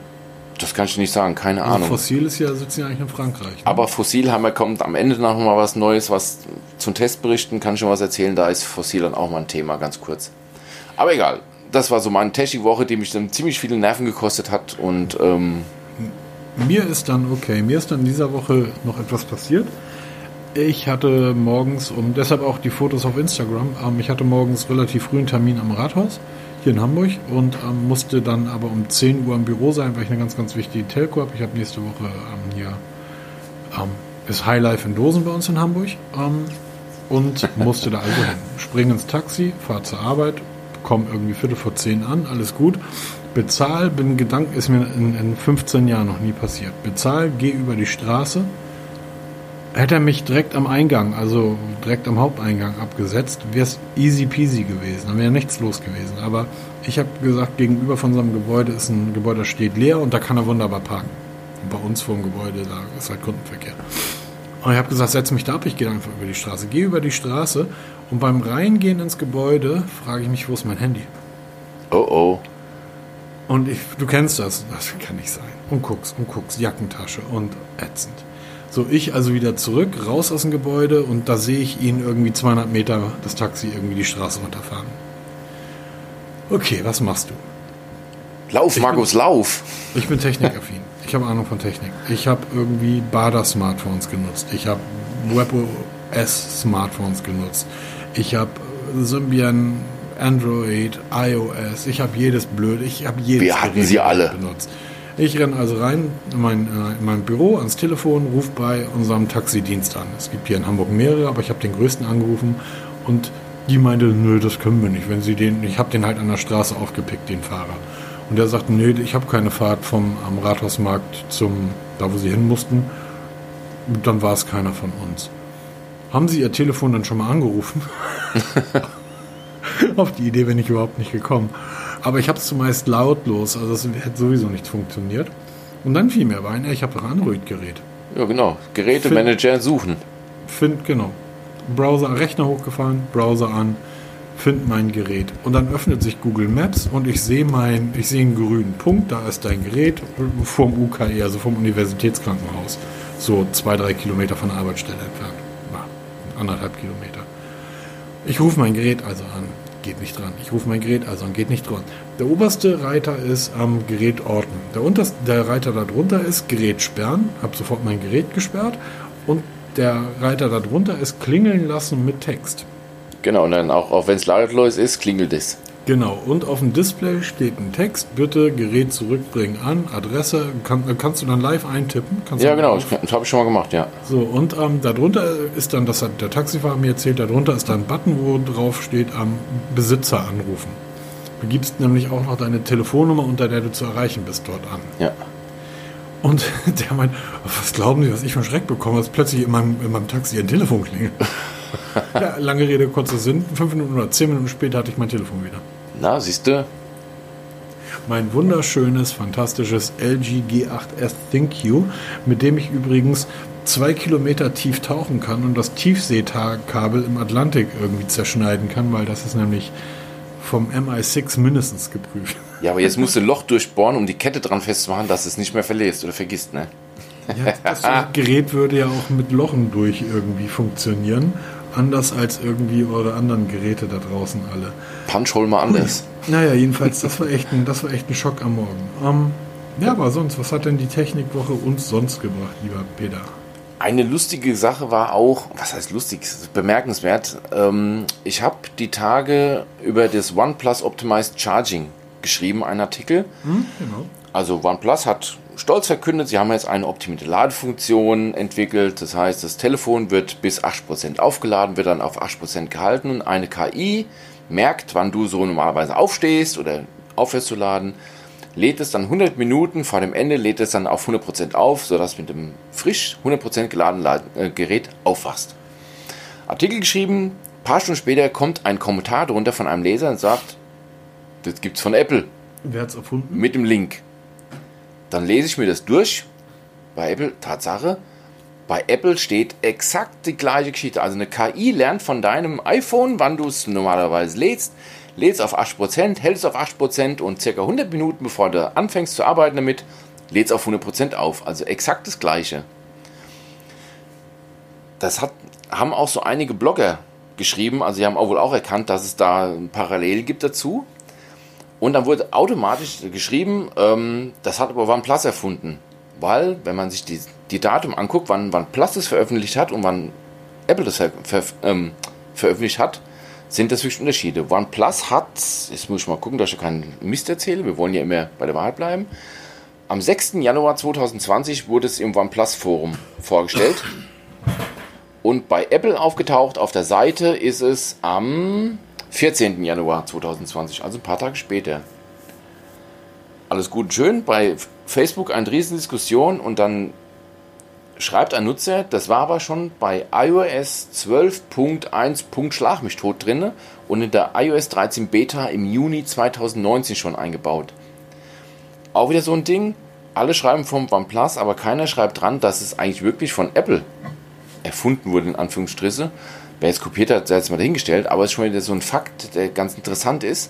Das kann ich nicht sagen, keine also Ahnung. Fossil ist ja, sitzen ja eigentlich in Frankreich. Ne? Aber Fossil haben wir, kommt am Ende noch mal was Neues, was zum Testberichten kann ich schon was erzählen. Da ist Fossil dann auch mal ein Thema, ganz kurz. Aber egal, das war so meine Technik-Woche, die mich dann ziemlich viele Nerven gekostet hat. Und ähm mir ist dann, okay, mir ist dann in dieser Woche noch etwas passiert. Ich hatte morgens, um deshalb auch die Fotos auf Instagram, ähm, ich hatte morgens relativ früh einen Termin am Rathaus hier in Hamburg und ähm, musste dann aber um 10 Uhr im Büro sein, weil ich eine ganz, ganz wichtige Telco habe. Ich habe nächste Woche ähm, hier ähm, ist Highlife in Dosen bei uns in Hamburg ähm, und musste da also hin. Spring ins Taxi, fahre zur Arbeit, komme irgendwie Viertel vor zehn an, alles gut. Bezahl, bin Gedanken, ist mir in, in 15 Jahren noch nie passiert. Bezahl, geh über die Straße. Hätte er mich direkt am Eingang, also direkt am Haupteingang abgesetzt, wäre es easy peasy gewesen, dann wäre nichts los gewesen. Aber ich habe gesagt, gegenüber von unserem Gebäude ist ein Gebäude, das steht leer und da kann er wunderbar parken. Und bei uns vor dem Gebäude, da ist halt Kundenverkehr. Und ich habe gesagt, setz mich da ab, ich gehe einfach über die Straße. Gehe über die Straße und beim Reingehen ins Gebäude frage ich mich, wo ist mein Handy? Oh oh. Und ich, du kennst das, das kann nicht sein. Und guckst und guckst, Jackentasche und ätzend. So, ich also wieder zurück, raus aus dem Gebäude und da sehe ich ihn irgendwie 200 Meter das Taxi irgendwie die Straße runterfahren. Okay, was machst du? Lauf, Markus, bin, lauf! Ich bin technikaffin. Ich habe Ahnung von Technik. Ich habe irgendwie Bader-Smartphones genutzt. Ich habe WebOS-Smartphones genutzt. Ich habe Symbian, Android, iOS. Ich habe jedes blöd. Ich habe jedes Wir hatten sie alle benutzt. Ich renne also rein in mein, äh, in mein Büro ans Telefon, rufe bei unserem Taxidienst an. Es gibt hier in Hamburg mehrere, aber ich habe den größten angerufen und Die meinte, nö, das können wir nicht. Wenn sie den, ich habe den halt an der Straße aufgepickt, den Fahrer. Und der sagte, nee, ich habe keine Fahrt vom am Rathausmarkt zum, da wo sie hin mussten. Dann war es keiner von uns. Haben Sie Ihr Telefon dann schon mal angerufen? (laughs) Auf die Idee bin ich überhaupt nicht gekommen. Aber ich habe es zumeist lautlos, also es hätte sowieso nicht funktioniert. Und dann fiel mir aber ein, ich habe doch ein Android-Gerät. Ja, genau. Gerätemanager suchen. Find, genau. Browser, Rechner hochgefahren, Browser an, find mein Gerät. Und dann öffnet sich Google Maps und ich sehe mein, ich sehe einen grünen Punkt, da ist dein Gerät vom UKE, also vom Universitätskrankenhaus. So zwei, drei Kilometer von der Arbeitsstelle entfernt. Na, anderthalb Kilometer. Ich rufe mein Gerät also an, geht nicht dran. Ich rufe mein Gerät also an, geht nicht dran. Der oberste Reiter ist am Gerät ordnen. Der, unterste, der Reiter darunter ist Gerät sperren, habe sofort mein Gerät gesperrt und der Reiter darunter ist klingeln lassen mit Text. Genau, und dann auch, auch wenn es lautlos ist, klingelt es. Genau, und auf dem Display steht ein Text, bitte Gerät zurückbringen an, Adresse, kann, äh, kannst du dann live eintippen? Kannst ja, genau, das habe ich schon mal gemacht, ja. So, und ähm, darunter ist dann, das hat der Taxifahrer mir erzählt, darunter ist dann ein Button, wo drauf steht, am ähm, Besitzer anrufen. Du gibst nämlich auch noch deine Telefonnummer, unter der du zu erreichen bist, dort an. Ja. Und (laughs) der meint, was glauben Sie, was ich von Schreck bekomme, dass plötzlich in meinem, in meinem Taxi ein Telefon klingelt. (laughs) ja, lange Rede, kurzer Sinn. Fünf Minuten oder zehn Minuten später hatte ich mein Telefon wieder. Na, siehst du? Mein wunderschönes, fantastisches LG G8S ThinQ, mit dem ich übrigens zwei Kilometer tief tauchen kann und das Tiefseekabel im Atlantik irgendwie zerschneiden kann, weil das ist nämlich vom MI6 mindestens geprüft. Ja, aber jetzt musst du ein Loch durchbohren, um die Kette dran festzumachen, dass es nicht mehr verlässt oder vergisst, ne? Ja, das Gerät würde ja auch mit Lochen durch irgendwie funktionieren anders als irgendwie eure anderen Geräte da draußen alle. Punch hol mal anders. Naja, jedenfalls, das war echt ein, das war echt ein Schock am Morgen. Ähm, ja, aber sonst, was hat denn die Technikwoche uns sonst gebracht, lieber Peter? Eine lustige Sache war auch, was heißt lustig, bemerkenswert. Ähm, ich habe die Tage über das OnePlus Optimized Charging geschrieben, einen Artikel. Hm, genau. Also OnePlus hat stolz verkündet, sie haben jetzt eine optimierte Ladefunktion entwickelt. Das heißt, das Telefon wird bis 8% aufgeladen, wird dann auf 8% gehalten und eine KI merkt, wann du so normalerweise aufstehst oder aufhörst zu laden, lädt es dann 100 Minuten vor dem Ende, lädt es dann auf 100% auf, sodass mit dem frisch 100% geladenen äh, Gerät aufwachst. Artikel geschrieben, ein paar Stunden später kommt ein Kommentar drunter von einem Leser und sagt, das gibt's von Apple. Wer hat's erfunden? Mit dem Link. Dann lese ich mir das durch. Bei Apple, Tatsache, bei Apple steht exakt die gleiche Geschichte. Also eine KI lernt von deinem iPhone, wann du es normalerweise lädst, lädst auf 8%, hältst auf 8% und circa 100 Minuten bevor du anfängst zu arbeiten damit, lädst auf 100% auf. Also exakt das gleiche. Das hat, haben auch so einige Blogger geschrieben, also sie haben auch wohl auch erkannt, dass es da ein Parallel gibt dazu. Und dann wurde automatisch geschrieben, ähm, das hat aber OnePlus erfunden. Weil, wenn man sich die, die Datum anguckt, wann OnePlus das veröffentlicht hat und wann Apple das ver, ver, ähm, veröffentlicht hat, sind das wirklich Unterschiede. OnePlus hat, jetzt muss ich mal gucken, dass ich keinen Mist erzähle, wir wollen ja immer bei der Wahrheit bleiben. Am 6. Januar 2020 wurde es im OnePlus Forum vorgestellt. Und bei Apple aufgetaucht auf der Seite ist es am 14. Januar 2020, also ein paar Tage später. Alles gut und schön. Bei Facebook eine Riesendiskussion und dann schreibt ein Nutzer, das war aber schon bei iOS 12.1. Schlag mich tot drin und in der iOS 13 Beta im Juni 2019 schon eingebaut. Auch wieder so ein Ding. Alle schreiben vom OnePlus, aber keiner schreibt dran, dass es eigentlich wirklich von Apple erfunden wurde, in Anführungsstriche. Wer es kopiert hat, sei jetzt mal dahingestellt, aber es ist schon wieder so ein Fakt, der ganz interessant ist.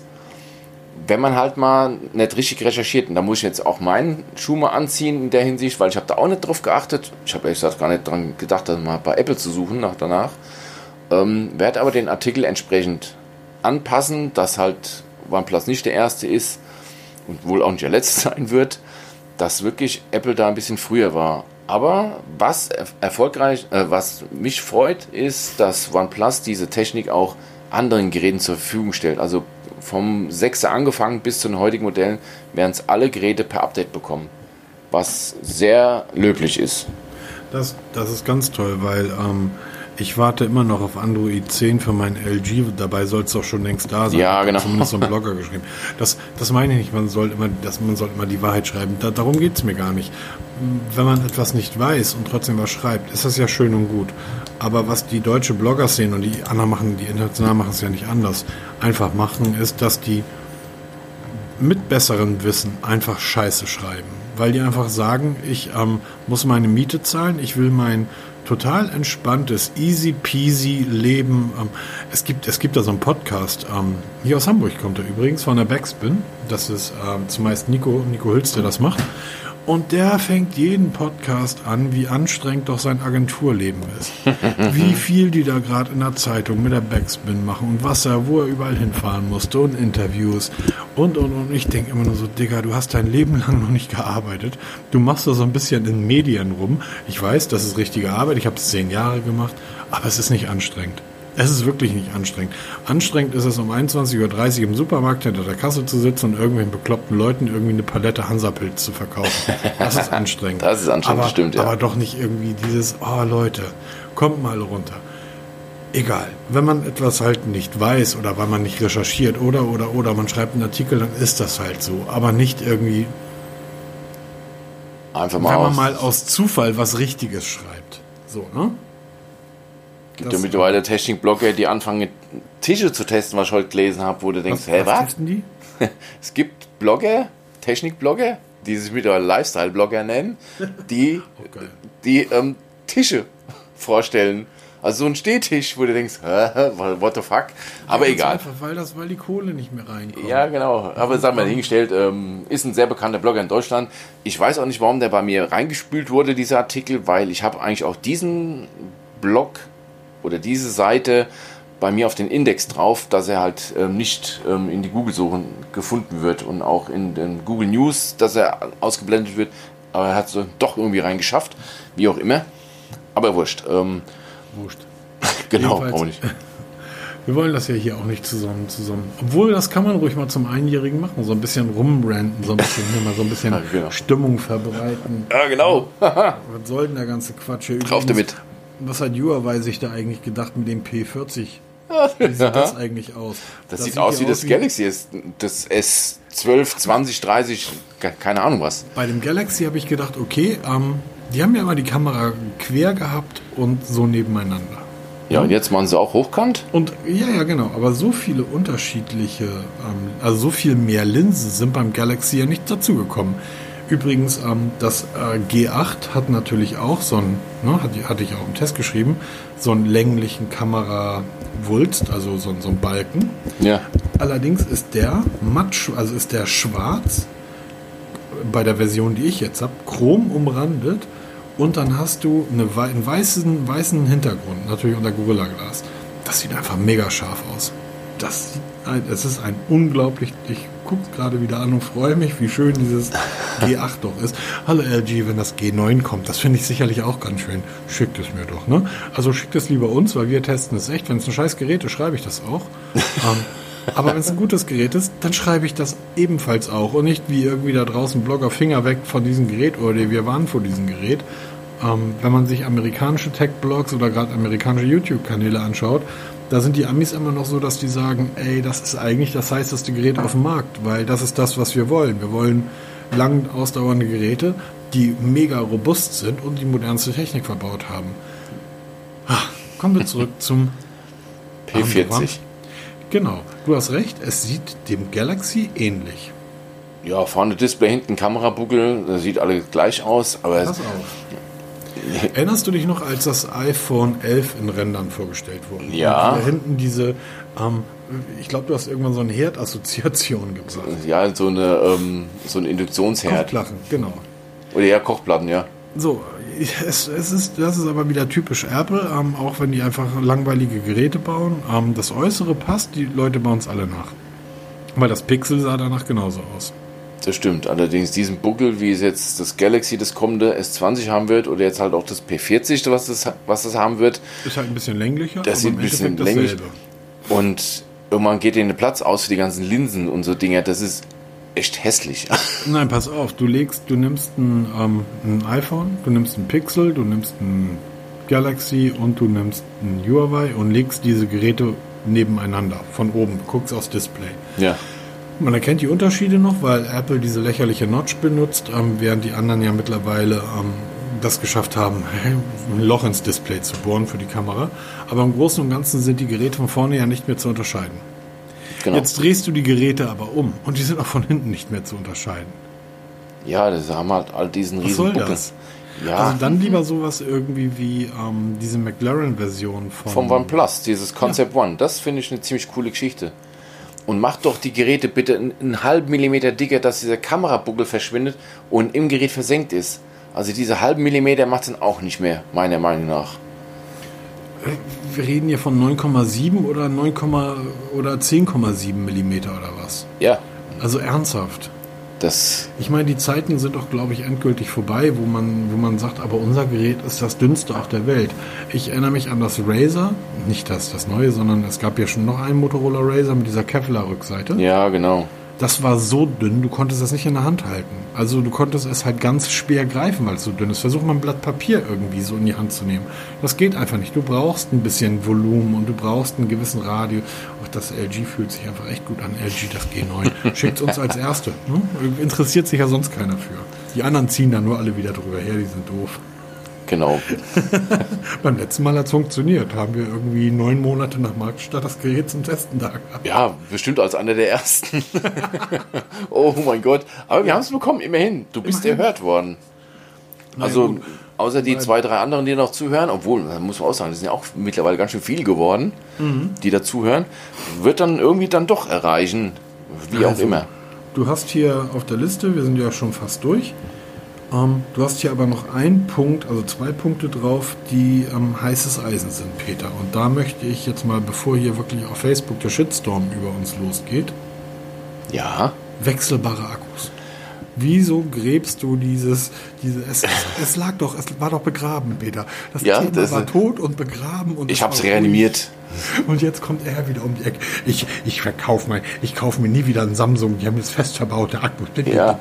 Wenn man halt mal nicht richtig recherchiert, und da muss ich jetzt auch meinen Schuh mal anziehen in der Hinsicht, weil ich habe da auch nicht drauf geachtet. Ich habe ehrlich gesagt gar nicht daran gedacht, das mal bei Apple zu suchen nach danach. Ähm, werde aber den Artikel entsprechend anpassen, dass halt OnePlus nicht der erste ist und wohl auch nicht der letzte (laughs) sein wird, dass wirklich Apple da ein bisschen früher war. Aber was erfolgreich, äh, was mich freut, ist, dass OnePlus diese Technik auch anderen Geräten zur Verfügung stellt. Also vom 6er angefangen bis zu den heutigen Modellen werden es alle Geräte per Update bekommen. Was sehr löblich ist. Das, das ist ganz toll, weil ähm, Ich warte immer noch auf Android 10 für mein LG, dabei soll es doch schon längst da sein. Ja, genau. Zumindest so ein (laughs) Blogger geschrieben. Das, das meine ich nicht, man soll immer, dass man soll immer die Wahrheit schreiben. Da, darum geht's mir gar nicht. Wenn man etwas nicht weiß und trotzdem was schreibt, ist das ja schön und gut. Aber was die deutsche Blogger-Szene und die anderen machen, die international machen es ja nicht anders, einfach machen, ist, dass die mit besserem Wissen einfach Scheiße schreiben. Weil die einfach sagen, ich ähm, muss meine Miete zahlen, ich will mein total entspanntes, easy peasy Leben. Ähm, es, gibt, es gibt da so einen Podcast, ähm, hier aus Hamburg kommt er übrigens, von der Backspin. Das ist ähm, zumeist Nico, Nico Hülz, der das macht. Und der fängt jeden Podcast an, wie anstrengend doch sein Agenturleben ist. (laughs) wie viel die da gerade in der Zeitung mit der Backspin machen und was er, wo er überall hinfahren musste und Interviews und und und. Ich denke immer nur so, Digga, du hast dein Leben lang noch nicht gearbeitet. Du machst da so ein bisschen in Medien rum. Ich weiß, das ist richtige Arbeit. Ich habe es zehn Jahre gemacht, aber es ist nicht anstrengend. Es ist wirklich nicht anstrengend. Anstrengend ist es, um 21.30 Uhr im Supermarkt hinter der Kasse zu sitzen und irgendwelchen bekloppten Leuten irgendwie eine Palette Hansapilz zu verkaufen. Das ist anstrengend. (laughs) das ist anstrengend, aber, stimmt, ja. Aber doch nicht irgendwie dieses, oh Leute, kommt mal runter. Egal. Wenn man etwas halt nicht weiß oder weil man nicht recherchiert oder, oder, oder man schreibt einen Artikel, dann ist das halt so. Aber nicht irgendwie, Einfach mal wenn man aus. mal aus Zufall was Richtiges schreibt. So, ne? Gibt das- ja mittlerweile Technikblogger, die anfangen, Tische zu testen, was ich heute gelesen habe, wo du denkst, hä, was? testen die? (laughs) Es gibt Blogger, Technikblogger, die sich mittlerweile Lifestyle-Blogger nennen, die, (laughs) Oh, geil. die ähm, Tische (laughs) vorstellen. Also so ein Stehtisch, wo du denkst, hä, what the fuck? Aber Ganz egal. Einfach, weil, das, weil die Kohle nicht mehr reinkommt. Ja, genau. Aber sagen wir hingestellt, ähm, ist ein sehr bekannter Blogger in Deutschland. Ich weiß auch nicht, warum der bei mir reingespült wurde, dieser Artikel, weil ich habe eigentlich auch diesen Blog oder diese Seite bei mir auf den Index drauf, dass er halt ähm, nicht ähm, in die Google-Suchen gefunden wird und auch in den Google News, dass er ausgeblendet wird. Aber er hat es doch irgendwie reingeschafft, wie auch immer. Aber wurscht. Ähm, Wurscht. (laughs) genau, warum nicht? (laughs) Wir wollen das ja hier auch nicht zusammen zusammen. Obwohl, das kann man ruhig mal zum Einjährigen machen. So ein bisschen rumranten, so ein bisschen hier mal so ein bisschen (laughs) Ja, genau. Stimmung verbreiten. Ja, genau. Was soll denn der ganze Quatsch hier? Drauf damit. Was hat Huawei sich da eigentlich gedacht mit dem P40? (laughs) Wie sieht das eigentlich aus? Das, sieht, aus wie das Galaxy S, das S12, 20, 30, ke- keine Ahnung was. Bei dem Galaxy habe ich gedacht, okay, ähm, die haben ja immer die Kamera quer gehabt und so nebeneinander. Ja, und jetzt machen sie auch hochkant. Und ja, ja, genau. Aber so viele unterschiedliche, ähm, also so viel mehr Linsen sind beim Galaxy ja nicht dazugekommen. Übrigens, ähm, das äh, G8 hat natürlich auch so einen, ne, hatte, hatte ich auch im Test geschrieben, so einen länglichen Kamerawulst, also so, so einen Balken. Ja. Allerdings ist der matt, sch- also ist der schwarz bei der Version, die ich jetzt habe, chrom umrandet und dann hast du eine, einen weißen, weißen Hintergrund, natürlich unter Gorilla Glas. Das sieht einfach mega scharf aus. Das, es ist ein unglaublich, gucke gerade wieder an und freue mich, wie schön dieses G8 doch ist. Hallo LG, wenn das G9 kommt, das finde ich sicherlich auch ganz schön. Schickt es mir doch, ne? Also schickt es lieber uns, weil wir testen es echt. Wenn es ein scheiß Gerät ist, schreibe ich das auch. ähm, aber wenn es ein gutes Gerät ist, dann schreibe ich das ebenfalls auch. Und nicht wie irgendwie da draußen Blogger Finger weg von diesem Gerät oder wir waren vor diesem Gerät. Ähm, wenn man sich amerikanische Tech-Blogs oder gerade amerikanische YouTube-Kanäle anschaut, da sind die Amis immer noch so, dass die sagen, ey, das ist eigentlich das heißeste Gerät auf dem Markt, weil das ist das, was wir wollen. Wir wollen lang ausdauernde Geräte, die mega robust sind und die modernste Technik verbaut haben. Ah, kommen wir zurück zum (laughs) P40. Genau, du hast recht, es sieht dem Galaxy ähnlich. Ja, vorne Display, hinten Kamerabuckel, das sieht alle gleich aus, aber auf. Erinnerst du dich noch, als das iPhone 11 in Rändern vorgestellt wurde? Ja. Und da hinten diese, ähm, ich glaube, du hast irgendwann so eine Herdassoziation gebracht. ja, so eine ähm, so ein Induktionsherd. Kochplachen, genau. Oder ja, Kochplatten, ja. So, es, es ist, das ist aber wieder typisch Apple, ähm, auch wenn die einfach langweilige Geräte bauen. Ähm, das Äußere passt, die Leute bauen es alle nach. Weil das Pixel sah danach genauso aus. Das stimmt. Allerdings diesen Buckel, wie es jetzt das Galaxy, das kommende S20 haben wird, oder jetzt halt auch das P40, was das, was das haben wird. Ist halt ein bisschen länglicher. Das sieht ein bisschen länglich. Und irgendwann geht denen der Platz aus für die ganzen Linsen und so Dinger. Das ist echt hässlich. (laughs) Nein, pass auf, du legst, du nimmst ein, ähm, ein iPhone, du nimmst ein Pixel, du nimmst ein Galaxy und du nimmst ein Huawei und legst diese Geräte nebeneinander, von oben, guckst aufs Display. Ja. Man erkennt die Unterschiede noch, weil Apple diese lächerliche Notch benutzt, ähm, während die anderen ja mittlerweile ähm, das geschafft haben, (laughs) ein Loch ins Display zu bohren für die Kamera. Aber im Großen und Ganzen sind die Geräte von vorne ja nicht mehr zu unterscheiden. Genau. Jetzt drehst du die Geräte aber um und die sind auch von hinten nicht mehr zu unterscheiden. Ja, das haben halt all diesen riesen Was soll Buckel. das? Ja. Also dann lieber sowas irgendwie wie ähm, diese McLaren-Version von... Vom OnePlus, dieses Concept ja. One. Das finde ich eine ziemlich coole Geschichte. Und mach doch die Geräte bitte einen, einen halben Millimeter dicker, dass dieser Kamerabuckel verschwindet und im Gerät versenkt ist. Also diese halben Millimeter macht es dann auch nicht mehr, meiner Meinung nach. Wir reden hier von 9,7 oder 9, oder 10,7 Millimeter oder was? Ja. Also ernsthaft. Das ich meine, die Zeiten sind doch, glaube ich, endgültig vorbei, wo man, wo man sagt, aber unser Gerät ist das dünnste auf der Welt. Ich erinnere mich an das Razer, nicht das, das neue, sondern es gab ja schon noch einen Motorola Razer mit dieser Kevlar-Rückseite. Ja, genau das war so dünn, du konntest es nicht in der Hand halten. Also du konntest es halt ganz schwer greifen, weil es so dünn ist. Versuch mal ein Blatt Papier irgendwie so in die Hand zu nehmen. Das geht einfach nicht. Du brauchst ein bisschen Volumen und du brauchst einen gewissen Radio. Auch das LG fühlt sich einfach echt gut an. LG, das G9. Schickt uns als Erste. Ne? Interessiert sich ja sonst keiner für. Die anderen ziehen dann nur alle wieder drüber her, die sind doof. Genau. (laughs) Beim letzten Mal hat es funktioniert. Haben wir irgendwie neun Monate nach Marktstart das Gerät zum Testen da gehabt. Ja, bestimmt als einer der ersten. (laughs) oh mein Gott. Aber wir haben es bekommen, immerhin. Du bist immerhin. erhört worden. Also, Nein, außer die zwei, drei anderen, die noch zuhören, obwohl, da muss man auch sagen, das sind ja auch mittlerweile ganz schön viel geworden, mhm. die dazuhören, wird dann irgendwie dann doch erreichen, wie also, auch immer. Du hast hier auf der Liste, wir sind ja schon fast durch, ähm, du hast hier aber noch einen Punkt, also zwei Punkte drauf, die ähm, heißes Eisen sind, Peter. Und da möchte ich jetzt mal, bevor hier wirklich auf Facebook der Shitstorm über uns losgeht, ja. wechselbare Akkus. Wieso gräbst du dieses, diese, es, es, lag doch, es war doch begraben, Peter. Das ja, Thema das war tot und begraben und ich habe es reanimiert. Und jetzt kommt er wieder um die Ecke. Ich, ich verkaufe mal, ich kaufe mir nie wieder einen Samsung. Die haben jetzt fest verbaute Akkus. Ja.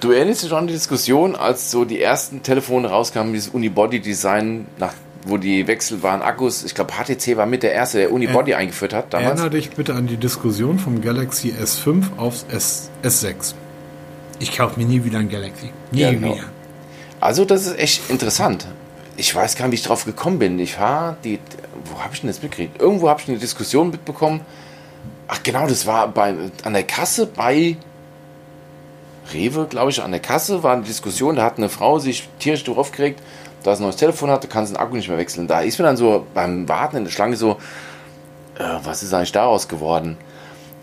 Du erinnerst dich an die Diskussion, als so die ersten Telefone rauskamen, dieses Unibody-Design, wo die wechselbaren Akkus, ich glaube HTC war mit der erste, der Unibody er, eingeführt hat damals. Erinnere dich bitte an die Diskussion vom Galaxy S5 aufs S, S6. Ich kaufe mir nie wieder ein Galaxy. Nie ja, genau. wieder. Also das ist echt interessant. Ich weiß gar nicht, wie ich drauf gekommen bin. Ich war die, wo habe ich denn das mitgekriegt? Irgendwo habe ich eine Diskussion mitbekommen. Ach genau, das war bei, an der Kasse bei Rewe, glaube ich, an der Kasse war eine Diskussion, da hat eine Frau sich tierisch darauf gekriegt, dass sie ein neues Telefon hatte, kann sie den Akku nicht mehr wechseln. Da ist mir dann so beim Warten in der Schlange so, äh, was ist eigentlich daraus geworden?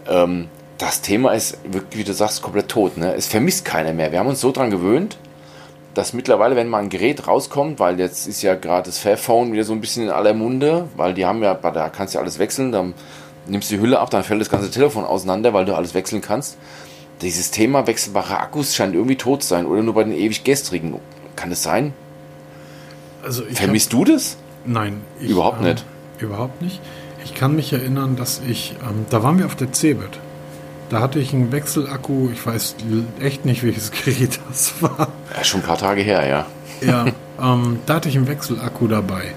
Ähm, das Thema ist wirklich, wie du sagst, komplett tot. Ne? Es vermisst keiner mehr. Wir haben uns so dran gewöhnt, dass mittlerweile, wenn mal ein Gerät rauskommt, weil jetzt ist ja gerade das Fairphone wieder so ein bisschen in aller Munde, weil die haben ja, da kannst du ja alles wechseln, dann nimmst du die Hülle ab, dann fällt das ganze Telefon auseinander, weil du alles wechseln kannst dieses Thema wechselbare Akkus scheint irgendwie tot zu sein oder nur bei den ewig gestrigen. Kann es sein? Also Vermisst hab, du das? Nein. Ich, überhaupt ähm, nicht. Überhaupt nicht. Ich kann mich erinnern, dass ich, ähm, da waren wir auf der Cebit. Da hatte ich einen Wechselakku, ich weiß echt nicht, welches Gerät (laughs) das war. Ja, schon ein paar Tage her, ja. Ja, (laughs) ähm, da hatte ich einen Wechselakku dabei.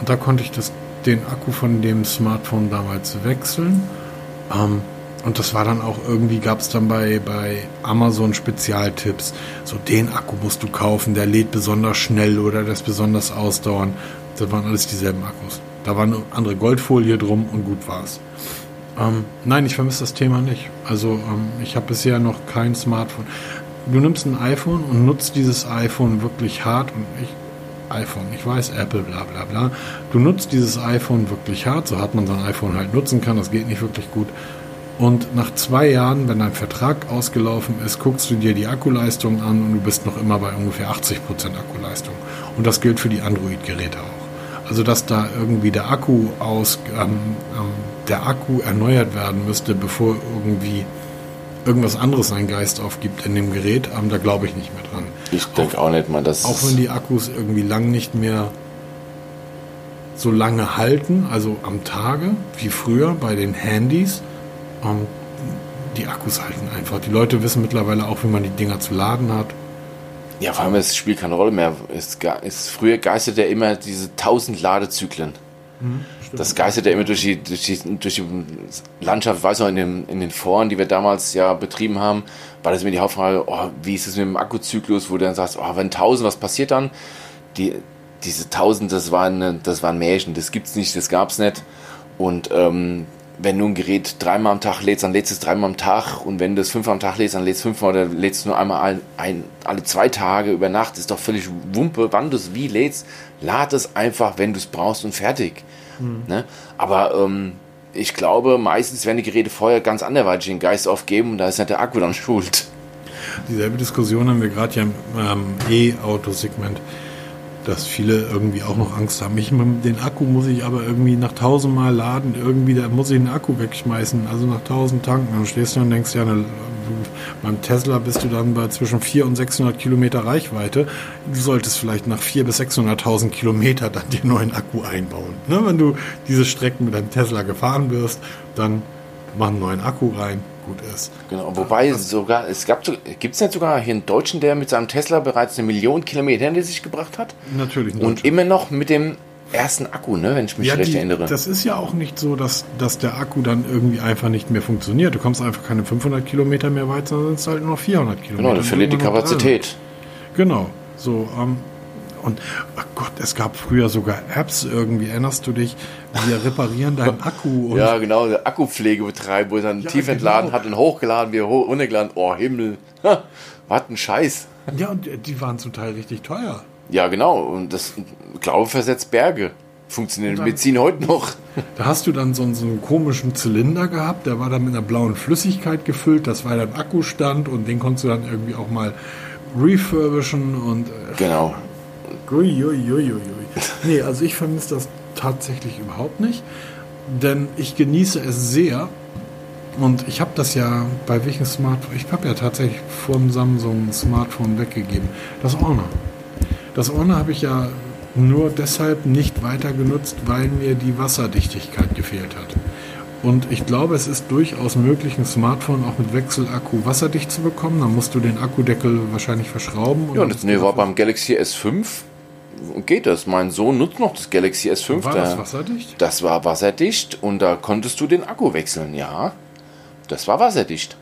Und da konnte ich das, den Akku von dem Smartphone damals wechseln. Ähm, und das war dann auch irgendwie, gab es dann bei, bei Amazon Spezialtipps. So, den Akku musst du kaufen, der lädt besonders schnell oder der ist besonders ausdauernd. Das waren alles dieselben Akkus. Da war eine andere Goldfolie drum und gut war's. Ähm, nein, ich vermisse das Thema nicht. Also ähm, ich habe bisher noch kein Smartphone. Du nimmst ein iPhone und nutzt dieses iPhone wirklich hart und ich iPhone, ich weiß, Apple, bla bla bla. Du nutzt dieses iPhone wirklich hart, so hat man sein iPhone halt nutzen kann, das geht nicht wirklich gut. Und nach zwei Jahren, wenn dein Vertrag ausgelaufen ist, guckst du dir die Akkuleistung an und du bist noch immer bei ungefähr 80% Akkuleistung. Und das gilt für die Android-Geräte auch. Also dass da irgendwie der Akku aus ähm, ähm, der Akku erneuert werden müsste, bevor irgendwie irgendwas anderes seinen Geist aufgibt in dem Gerät, ähm, da glaube ich nicht mehr dran. Ich denke auch nicht mal, dass. Auch wenn die Akkus irgendwie lang nicht mehr so lange halten, also am Tage wie früher bei den Handys, ähm, die Akkus halten einfach. Die Leute wissen mittlerweile auch, wie man die Dinger zu laden hat. Ja, vor allem, es spielt keine Rolle mehr. Es, es, früher geistert ja immer diese 1000 Ladezyklen. Mhm, das geistert ja immer durch die, durch die, durch die Landschaft, weiß noch, in den, in den Foren, die wir damals ja betrieben haben, war das immer die Hauptfrage, oh, wie ist es mit dem Akkuzyklus, wo du dann sagst, oh, wenn 1000, was passiert dann? Die, diese 1000, das war, eine, das war ein Märchen, das gibt's nicht, das gab's nicht. Und ähm, wenn du ein Gerät dreimal am Tag lädst, dann lädst du es dreimal am Tag und wenn du es fünfmal am Tag lädst, dann lädst du fünfmal oder lädst du nur einmal ein, ein, alle zwei Tage über Nacht, ist doch völlig Wumpe, wann du es wie lädst, lad es einfach, wenn du es brauchst und fertig. Mhm. Ne? Aber ähm, ich glaube, meistens werden die Geräte vorher ganz anderweitig den Geist aufgeben und da ist nicht der Akku dann (laughs) schuld. Dieselbe Diskussion haben wir gerade ja im ähm, E-Auto-Segment dass viele irgendwie auch noch Angst haben. Ich, den Akku muss ich aber irgendwie nach tausendmal laden, irgendwie, da muss ich den Akku wegschmeißen, also nach tausend tanken. Dann stehst du und denkst, ja, ne, beim Tesla bist du dann bei zwischen 400 und 600 Kilometer Reichweite. Du solltest vielleicht nach 400.000 bis 600.000 Kilometer dann den neuen Akku einbauen. Ne? Wenn du diese Strecken mit deinem Tesla gefahren wirst, dann mach einen neuen Akku rein, gut ist. Genau, wobei das sogar, es gab, gibt es nicht sogar hier einen Deutschen, der mit seinem Tesla bereits eine Million Kilometer hinter sich gebracht hat? Natürlich. Und immer noch mit dem ersten Akku, ne, wenn ich mich ja, recht die, erinnere. Das ist ja auch nicht so, dass, dass der Akku dann irgendwie einfach nicht mehr funktioniert. Du kommst einfach keine 500 Kilometer mehr weit, sondern es halt nur noch 400 Kilometer. Genau, du verliert die Kapazität. Genau, so, ähm, und oh Gott, es gab früher sogar Apps irgendwie, erinnerst du dich? Wir reparieren deinen Akku. ja, genau, eine Akkupflege betreiben, wo er dann ja, tief genau. entladen hat und hochgeladen, wieder runtergeladen. Oh, Himmel. Was ein Scheiß. Ja, und die waren zum Teil richtig teuer. Ja, genau. Und das Glaube versetzt Berge. Funktioniert in Medizin heute noch. (laughs) Da hast du dann so, so, einen komischen Zylinder gehabt, der war dann mit einer blauen Flüssigkeit gefüllt. Das war dann Akkustand und den konntest du dann irgendwie auch mal refurbischen und. Äh, genau. Uiuiuiui. Nee, also ich vermisse das tatsächlich überhaupt nicht, denn ich genieße es sehr. Und ich habe das ja bei welchem Smartphone, ich habe ja tatsächlich vom Samsung Smartphone weggegeben. Das Honor. Das Honor habe ich ja nur deshalb nicht weiter genutzt, weil mir die Wasserdichtigkeit gefehlt hat. Und ich glaube, es ist durchaus möglich, ein Smartphone auch mit Wechselakku wasserdicht zu bekommen. Dann musst du den Akkudeckel wahrscheinlich verschrauben. Ja, das nee, war beim Galaxy S5 geht das. Mein Sohn nutzt noch das Galaxy S5. War das wasserdicht? Das war wasserdicht und da konntest du den Akku wechseln, ja. Das war wasserdicht.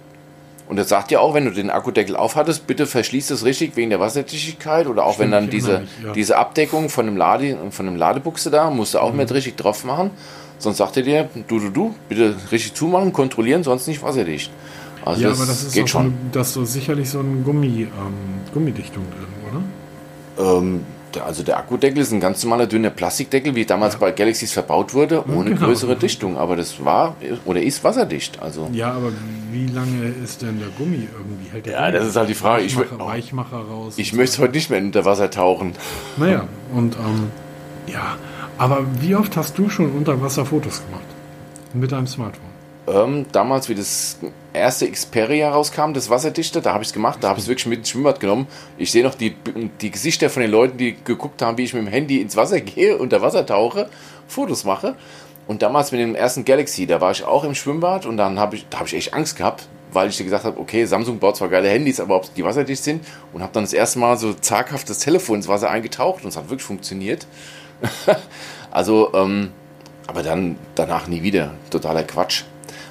Und das sagt ja auch, wenn du den Akkudeckel aufhattest, bitte verschließ das richtig wegen der Wasserdichtigkeit oder auch Stimmt, wenn dann diese, mich, ja. diese Abdeckung von dem, Lade, von dem Ladebuchse da, musst du auch mhm. mit richtig drauf machen. Sonst sagt er dir, du, du, du, bitte richtig zumachen, kontrollieren, sonst nicht wasserdicht. Also ja, das aber das ist geht schon. Eine, das ist sicherlich so eine Gummi, ähm, Gummidichtung drin, oder? Ähm, also der Akkudeckel ist ein ganz normaler dünner Plastikdeckel, wie damals ja. bei Galaxies verbaut wurde, ohne genau. größere Dichtung. Aber das war oder ist wasserdicht. Also ja, aber wie lange ist denn der Gummi irgendwie? Hält der ja, Gummi das ist halt die Frage. Weichmacher, ich, Weichmacher raus. Ich möchte so. heute nicht mehr unter Wasser tauchen. Naja, und ähm, ja, aber wie oft hast du schon unter Wasser Fotos gemacht? Mit deinem Smartphone? Ähm, damals, wie das erste Xperia rauskam, das Wasserdichte, da habe ich es gemacht, da habe ich es wirklich mit ins Schwimmbad genommen. Ich sehe noch die, die Gesichter von den Leuten, die geguckt haben, wie ich mit dem Handy ins Wasser (laughs) gehe, unter Wasser tauche, Fotos mache. Und damals mit dem ersten Galaxy, da war ich auch im Schwimmbad und dann habe ich, da habe ich echt Angst gehabt, weil ich dir gesagt habe, okay, Samsung baut zwar geile Handys, aber ob die wasserdicht sind und habe dann das erste Mal so zaghaft das Telefon ins Wasser eingetaucht und es hat wirklich funktioniert. (laughs) also, ähm, aber dann danach nie wieder. Totaler Quatsch.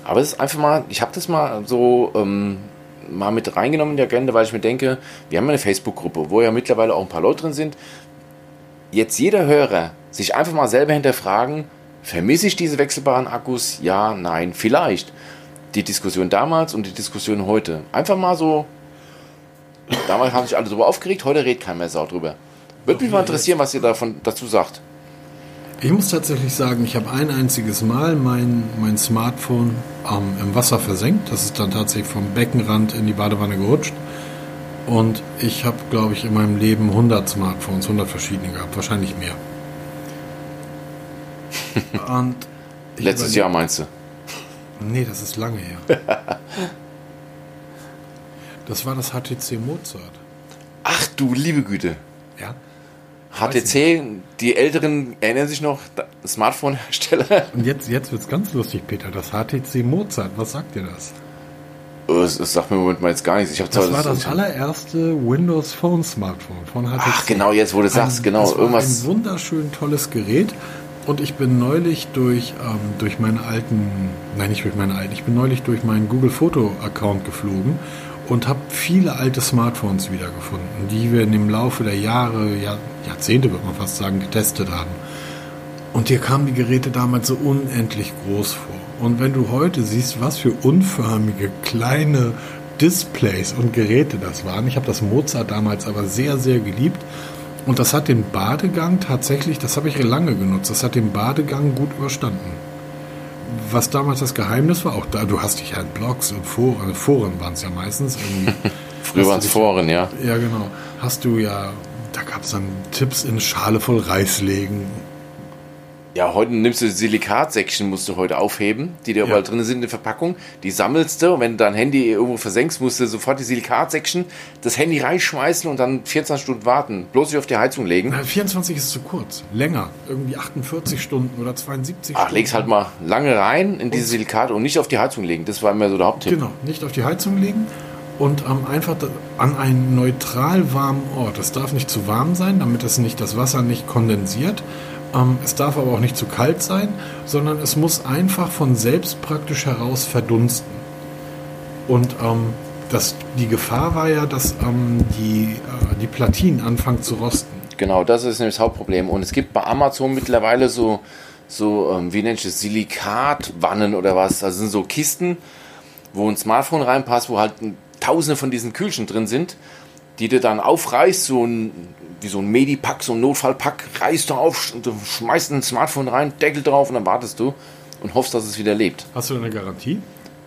Aber es ist einfach mal, ich habe das mal so ähm, mal mit reingenommen in die Agenda, weil ich mir denke, wir haben eine Facebook-Gruppe, wo ja mittlerweile auch ein paar Leute drin sind. Jetzt jeder Hörer sich einfach mal selber hinterfragen, vermisse ich diese wechselbaren Akkus? Ja, nein, vielleicht. Die Diskussion damals und die Diskussion heute. Einfach mal so. Damals haben sich alle darüber aufgeregt, heute redet kein mehr Sau drüber. Würde mich mal interessieren, was ihr davon dazu sagt. Ich muss tatsächlich sagen, ich habe ein einziges Mal mein, mein Smartphone ähm, im Wasser versenkt. Das ist dann tatsächlich vom Beckenrand in die Badewanne gerutscht. Und ich habe, glaube ich, in meinem Leben 100 Smartphones, 100 verschiedene gehabt, wahrscheinlich mehr. (laughs) Und Letztes Jahr meinst du? Nee, das ist lange her. (laughs) das war das HTC Mozart. Ach du liebe Güte. Ja. HTC, die Älteren erinnern sich noch, Smartphone-Hersteller. (laughs) Und jetzt, jetzt wird es ganz lustig, Peter. Das HTC Mozart, was sagt dir das? Das, das sagt mir im Moment mal jetzt gar nichts. Ich das zwar war das, das allererste Windows Phone Smartphone von HTC. Ach, genau, jetzt wo du sagst, genau. Das war irgendwas. ein wunderschön tolles Gerät. Und ich bin neulich durch, ähm, durch meine alten, nein, nicht durch meine alten, ich bin neulich durch meinen Google Foto Account geflogen und habe viele alte Smartphones wiedergefunden, die wir im Laufe der Jahre, Jahr, Jahrzehnte, würde man fast sagen, getestet haben. Und dir kamen die Geräte damals so unendlich groß vor. Und wenn du heute siehst, was für unförmige, kleine Displays und Geräte das waren, ich habe das Mozart damals aber sehr, sehr geliebt. Und das hat den Badegang tatsächlich, das habe ich lange genutzt, das hat den Badegang gut überstanden. Was damals das Geheimnis war, auch da, du hast dich ja in Blogs und Foren, Foren waren es ja meistens irgendwie. (laughs) Früher waren es Foren, ja. Ja, genau. Hast du ja, da gab es dann Tipps in Schale voll Reis legen ja, heute nimmst du die Silikatsäckchen, musst du heute aufheben, die da ja. überall drin sind in der Verpackung. Die sammelst du und wenn du dein Handy irgendwo versenkst, musst du sofort die Silikatsäckchen, das Handy reinschmeißen und dann 24 Stunden warten. Bloß nicht auf die Heizung legen. Na, 24 ist zu kurz. Länger. Irgendwie 48 Stunden oder 72 Ach, Stunden. leg's halt mal lange rein in diese Silikate und nicht auf die Heizung legen. Das war immer so der Haupttipp. Genau, nicht auf die Heizung legen und ähm, einfach an einen neutral warmen Ort. Es darf nicht zu warm sein, damit es nicht das Wasser nicht kondensiert. Ähm, es darf aber auch nicht zu kalt sein, sondern es muss einfach von selbst praktisch heraus verdunsten. Und ähm, das, die Gefahr war ja, dass ähm, die, äh, die Platinen anfangen zu rosten. Genau, das ist nämlich das Hauptproblem. Und es gibt bei Amazon mittlerweile so, so ähm, wie nennt es Silikatwannen oder was. Das sind so Kisten, wo ein Smartphone reinpasst, wo halt tausende von diesen Kühlchen drin sind, die du dann aufreißt, so ein wie so ein Medipack, so ein Notfallpack, reißt du auf, du schmeißt ein Smartphone rein, Deckel drauf und dann wartest du und hoffst, dass es wieder lebt. Hast du eine Garantie?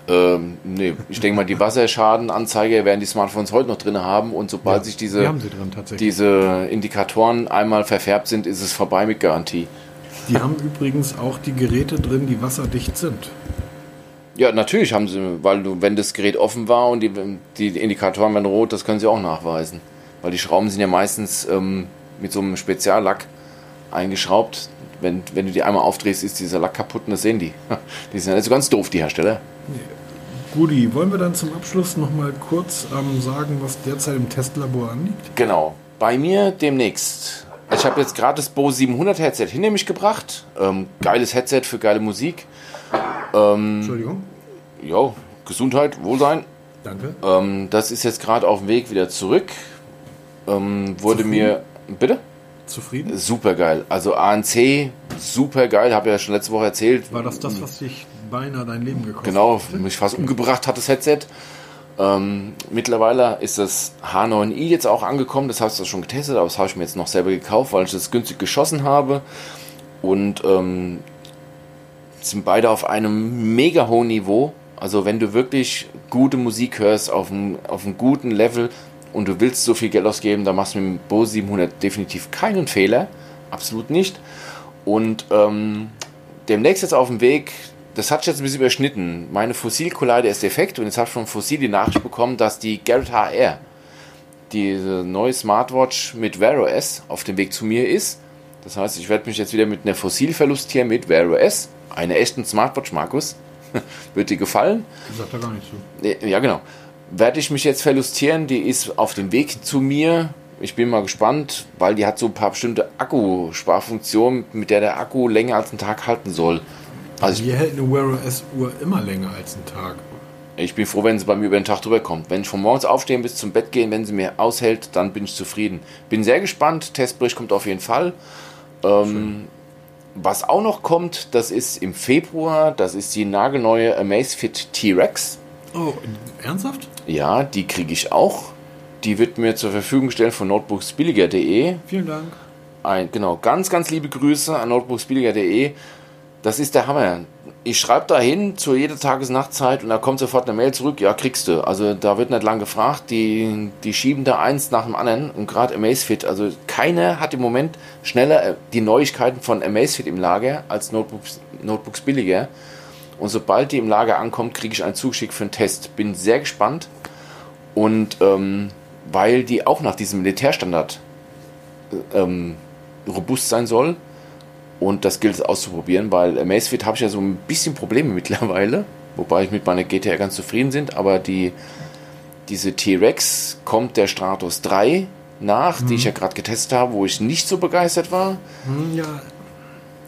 Ähm, nee, ich denke mal, die Wasserschadenanzeige werden die Smartphones heute noch drin haben und sobald ja, sich diese, drin, diese Indikatoren einmal verfärbt sind, ist es vorbei mit Garantie. Die haben übrigens auch die Geräte drin, die wasserdicht sind. Ja, natürlich haben sie, weil du, wenn das Gerät offen war und die, die Indikatoren werden rot, das können sie auch nachweisen weil die Schrauben sind ja meistens ähm, mit so einem Speziallack eingeschraubt. Wenn, wenn du die einmal aufdrehst, ist dieser Lack kaputt und das sehen die. (laughs) Die sind ja nicht so ganz doof, die Hersteller. Gudi, wollen wir dann zum Abschluss nochmal kurz ähm, sagen, was derzeit im Testlabor anliegt? Genau. Bei mir demnächst. Ich habe jetzt gerade das Bose 700 Headset hinter mich gebracht. Ähm, geiles Headset für geile Musik. Ähm, Entschuldigung. Jo, Gesundheit, Wohlsein. Danke. Ähm, das ist jetzt gerade auf dem Weg wieder zurück ähm, wurde Zufrieden? mir. Bitte? Zufrieden? Super geil. Also ANC, super geil, habe ja schon letzte Woche erzählt. War das das, was dich beinahe dein Leben gekostet genau, hat? Genau, mich fast umgebracht hat das Headset. Ähm, mittlerweile ist das H9i jetzt auch angekommen, das hast du schon getestet, aber das habe ich mir jetzt noch selber gekauft, weil ich das günstig geschossen habe. Und ähm, sind beide auf einem mega hohen Niveau. Also wenn du wirklich gute Musik hörst, auf einem, auf einem guten Level, und du willst so viel Geld ausgeben, dann machst du mit dem Bose 700 definitiv keinen Fehler. Absolut nicht. Und ähm, demnächst jetzt auf dem Weg, das hat sich jetzt ein bisschen überschnitten. Meine Fossil-Collider ist defekt und jetzt habe ich von Fossil die Nachricht bekommen, dass die Garrett HR, diese neue Smartwatch mit Wear OS, auf dem Weg zu mir ist. Das heißt, ich werde mich jetzt wieder mit einer Fossil verlustieren mit Wear OS, einer echten Smartwatch, Markus. (laughs) Wird dir gefallen? Das sagt er gar nicht so. Ja, genau werde ich mich jetzt verlustieren. Die ist auf dem Weg zu mir. Ich bin mal gespannt, weil die hat so ein paar bestimmte Akkusparfunktionen, mit der der Akku länger als einen Tag halten soll. Also Hier hält eine Wear OS Uhr immer länger als einen Tag. Ich bin froh, wenn sie bei mir über den Tag drüber kommt. Wenn ich von morgens aufstehen bis zum Bett gehen, wenn sie mir aushält, dann bin ich zufrieden. Bin sehr gespannt. Testbericht kommt auf jeden Fall. Ähm, was auch noch kommt, das ist im Februar, das ist die nagelneue Amazfit T-Rex. Oh, ernsthaft? Ja, die kriege ich auch. Die wird mir zur Verfügung gestellt von notebooksbilliger.de. Vielen Dank. Ein, genau, ganz, ganz liebe Grüße an notebooksbilliger.de. Das ist der Hammer. Ich schreibe da hin zu jeder Tages-Nachtzeit und da kommt sofort eine Mail zurück, ja, kriegst du. Also da wird nicht lang gefragt, die, die schieben da eins nach dem anderen und gerade Amazfit, also keiner hat im Moment schneller äh, die Neuigkeiten von Amazfit im Lager als Notebooks, Notebooks billiger. Und sobald die im Lager ankommt, kriege ich einen Zugeschick für einen Test. Bin sehr gespannt. Und ähm, weil die auch nach diesem Militärstandard äh, ähm, robust sein soll. Und das gilt es auszuprobieren, weil Amazfit habe ich ja so ein bisschen Probleme (laughs) mittlerweile. wobei ich mit meiner GTR ganz zufrieden bin, aber die, diese T-Rex kommt der Stratos 3 nach, mhm. die ich ja gerade getestet habe, wo ich nicht so begeistert war. Mhm, ja.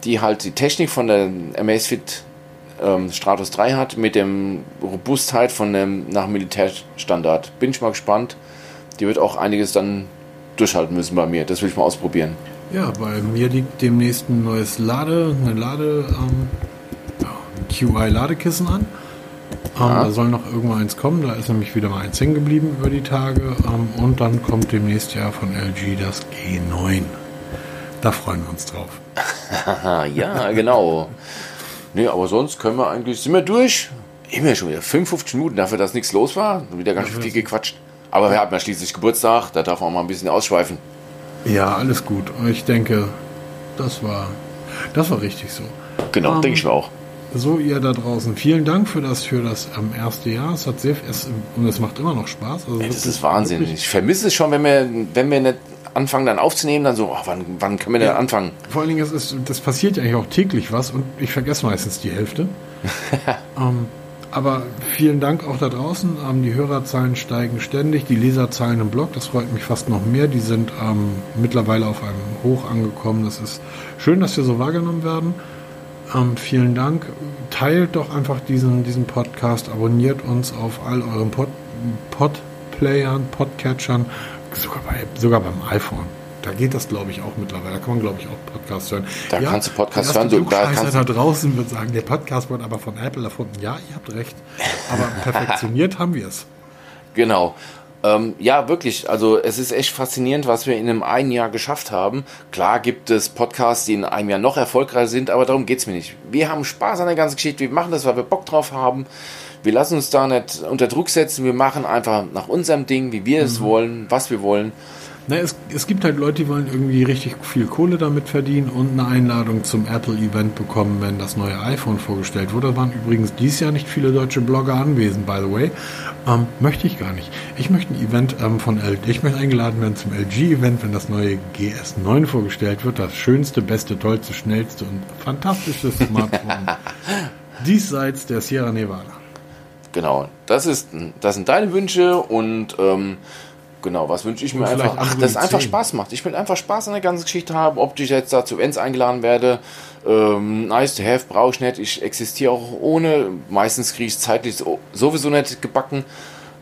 Die halt die Technik von der Amazfit ähm, Stratos 3 hat, mit dem Robustheit von dem nach Militärstandard. Bin ich mal gespannt. Die wird auch einiges dann durchhalten müssen bei mir. Das will ich mal ausprobieren. Ja, bei mir liegt demnächst ein neues Lade, eine Lade, ähm, QI-Ladekissen an. Ähm, Da soll noch irgendwann eins kommen, da ist nämlich wieder mal eins hängen geblieben über die Tage. Ähm, und dann kommt demnächst ja von LG das G9. Da freuen wir uns drauf. (laughs) ja, genau. nee, aber sonst können wir eigentlich, sind wir durch. Immer schon wieder 55 Minuten dafür, dass nichts los war. Wieder ganz viel gequatscht. Aber wir haben ja schließlich Geburtstag, da darf man mal ein bisschen ausschweifen. Ja, alles gut. Ich denke, das war, das war richtig so. Genau, ähm, denke ich mir auch. So, ihr da draußen, vielen Dank für das, für das ähm, erste Jahr. Es hat sehr, es, und es macht immer noch Spaß. Also ja, das ist Wahnsinn. Ich vermisse es schon, wenn wir, wenn wir nicht anfangen dann aufzunehmen, dann so, oh, wann, wann können wir denn ja, anfangen? Vor allen Dingen, es ist, das passiert ja eigentlich auch täglich was und ich vergesse meistens die Hälfte. (laughs) ähm, aber vielen Dank auch da draußen. Ähm, die Hörerzahlen steigen ständig, die Leserzahlen im Blog, das freut mich fast noch mehr. Die sind ähm, mittlerweile auf einem Hoch angekommen. Das ist schön, dass wir so wahrgenommen werden. Ähm, vielen Dank. Teilt doch einfach diesen, diesen Podcast, abonniert uns auf all euren Pod, Podplayern, Podcatchern, sogar, bei, sogar beim iPhone. Da geht das, glaube ich, auch mittlerweile. Da kann man, glaube ich, auch Podcasts hören. Da ja, kannst du Podcasts hören. Du, da, kannst da draußen wird sagen, der Podcast wurde aber von Apple erfunden. Ja, ihr habt recht. Aber (laughs) perfektioniert haben wir es. Genau. Ähm, ja, wirklich. Also es ist echt faszinierend, was wir in einem einen Jahr geschafft haben. Klar gibt es Podcasts, die in einem Jahr noch erfolgreicher sind, aber darum geht es mir nicht. Wir haben Spaß an der ganzen Geschichte. Wir machen das, weil wir Bock drauf haben. Wir lassen uns da nicht unter Druck setzen. Wir machen einfach nach unserem Ding, wie wir es mhm. wollen, was wir wollen. Na, es, es gibt halt Leute, die wollen irgendwie richtig viel Kohle damit verdienen und eine Einladung zum Apple-Event bekommen, wenn das neue iPhone vorgestellt wurde. Da waren übrigens dieses Jahr nicht viele deutsche Blogger anwesend, by the way. Ähm, möchte ich gar nicht. Ich möchte ein Event ähm, von LG, ich möchte eingeladen werden zum LG-Event, wenn das neue GS9 vorgestellt wird. Das schönste, beste, tollste, schnellste und fantastischste Smartphone (laughs) diesseits der Sierra Nevada. Genau, das, ist, das sind deine Wünsche und ähm, Genau, was wünsche ich mir einfach? Ach, dass es einfach Spaß macht. Ich will einfach Spaß an der ganzen Geschichte haben. Ob ich jetzt da zu Events eingeladen werde, ähm, nice to have, brauche ich nicht. Ich existiere auch ohne. Meistens kriege ich zeitlich sowieso nicht gebacken.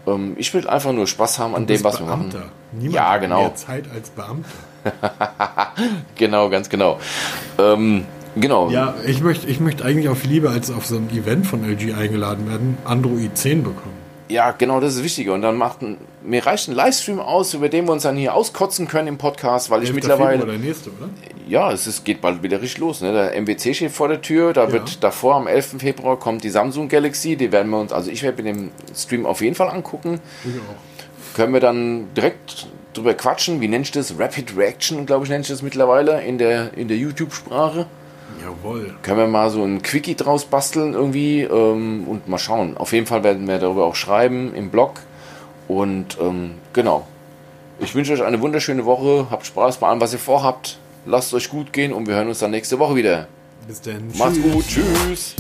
Ähm, ich will einfach nur Spaß haben an dem, was Beamter. wir machen. Niemand ja, genau. Hat mehr Zeit als Beamter. (laughs) genau, ganz genau. Ähm, genau. Ja, ich möchte, ich möchte eigentlich auch lieber als auf so ein Event von LG eingeladen werden, Android 10 bekommen. Ja, genau, das ist wichtig. Und dann macht ein, mir reicht ein Livestream aus, über den wir uns dann hier auskotzen können im Podcast, weil ich mittlerweile. Oder nächste, oder? Ja, es ist, geht bald wieder richtig los. Ne? Der MWC steht vor der Tür. Da ja. wird davor am 11. Februar kommt die Samsung Galaxy. Die werden wir uns, also ich werde mir den Stream auf jeden Fall angucken. Ich auch. Können wir dann direkt drüber quatschen. Wie nennst du das? Rapid Reaction, glaube ich, nennst du das mittlerweile in der, in der YouTube-Sprache. Jawohl. Können wir mal so ein Quickie draus basteln irgendwie ähm, und mal schauen. Auf jeden Fall werden wir darüber auch schreiben im Blog. Und ähm, genau. Ich wünsche euch eine wunderschöne Woche. Habt Spaß bei allem, was ihr vorhabt. Lasst es euch gut gehen und wir hören uns dann nächste Woche wieder. Bis dann. Macht's gut. Tschüss.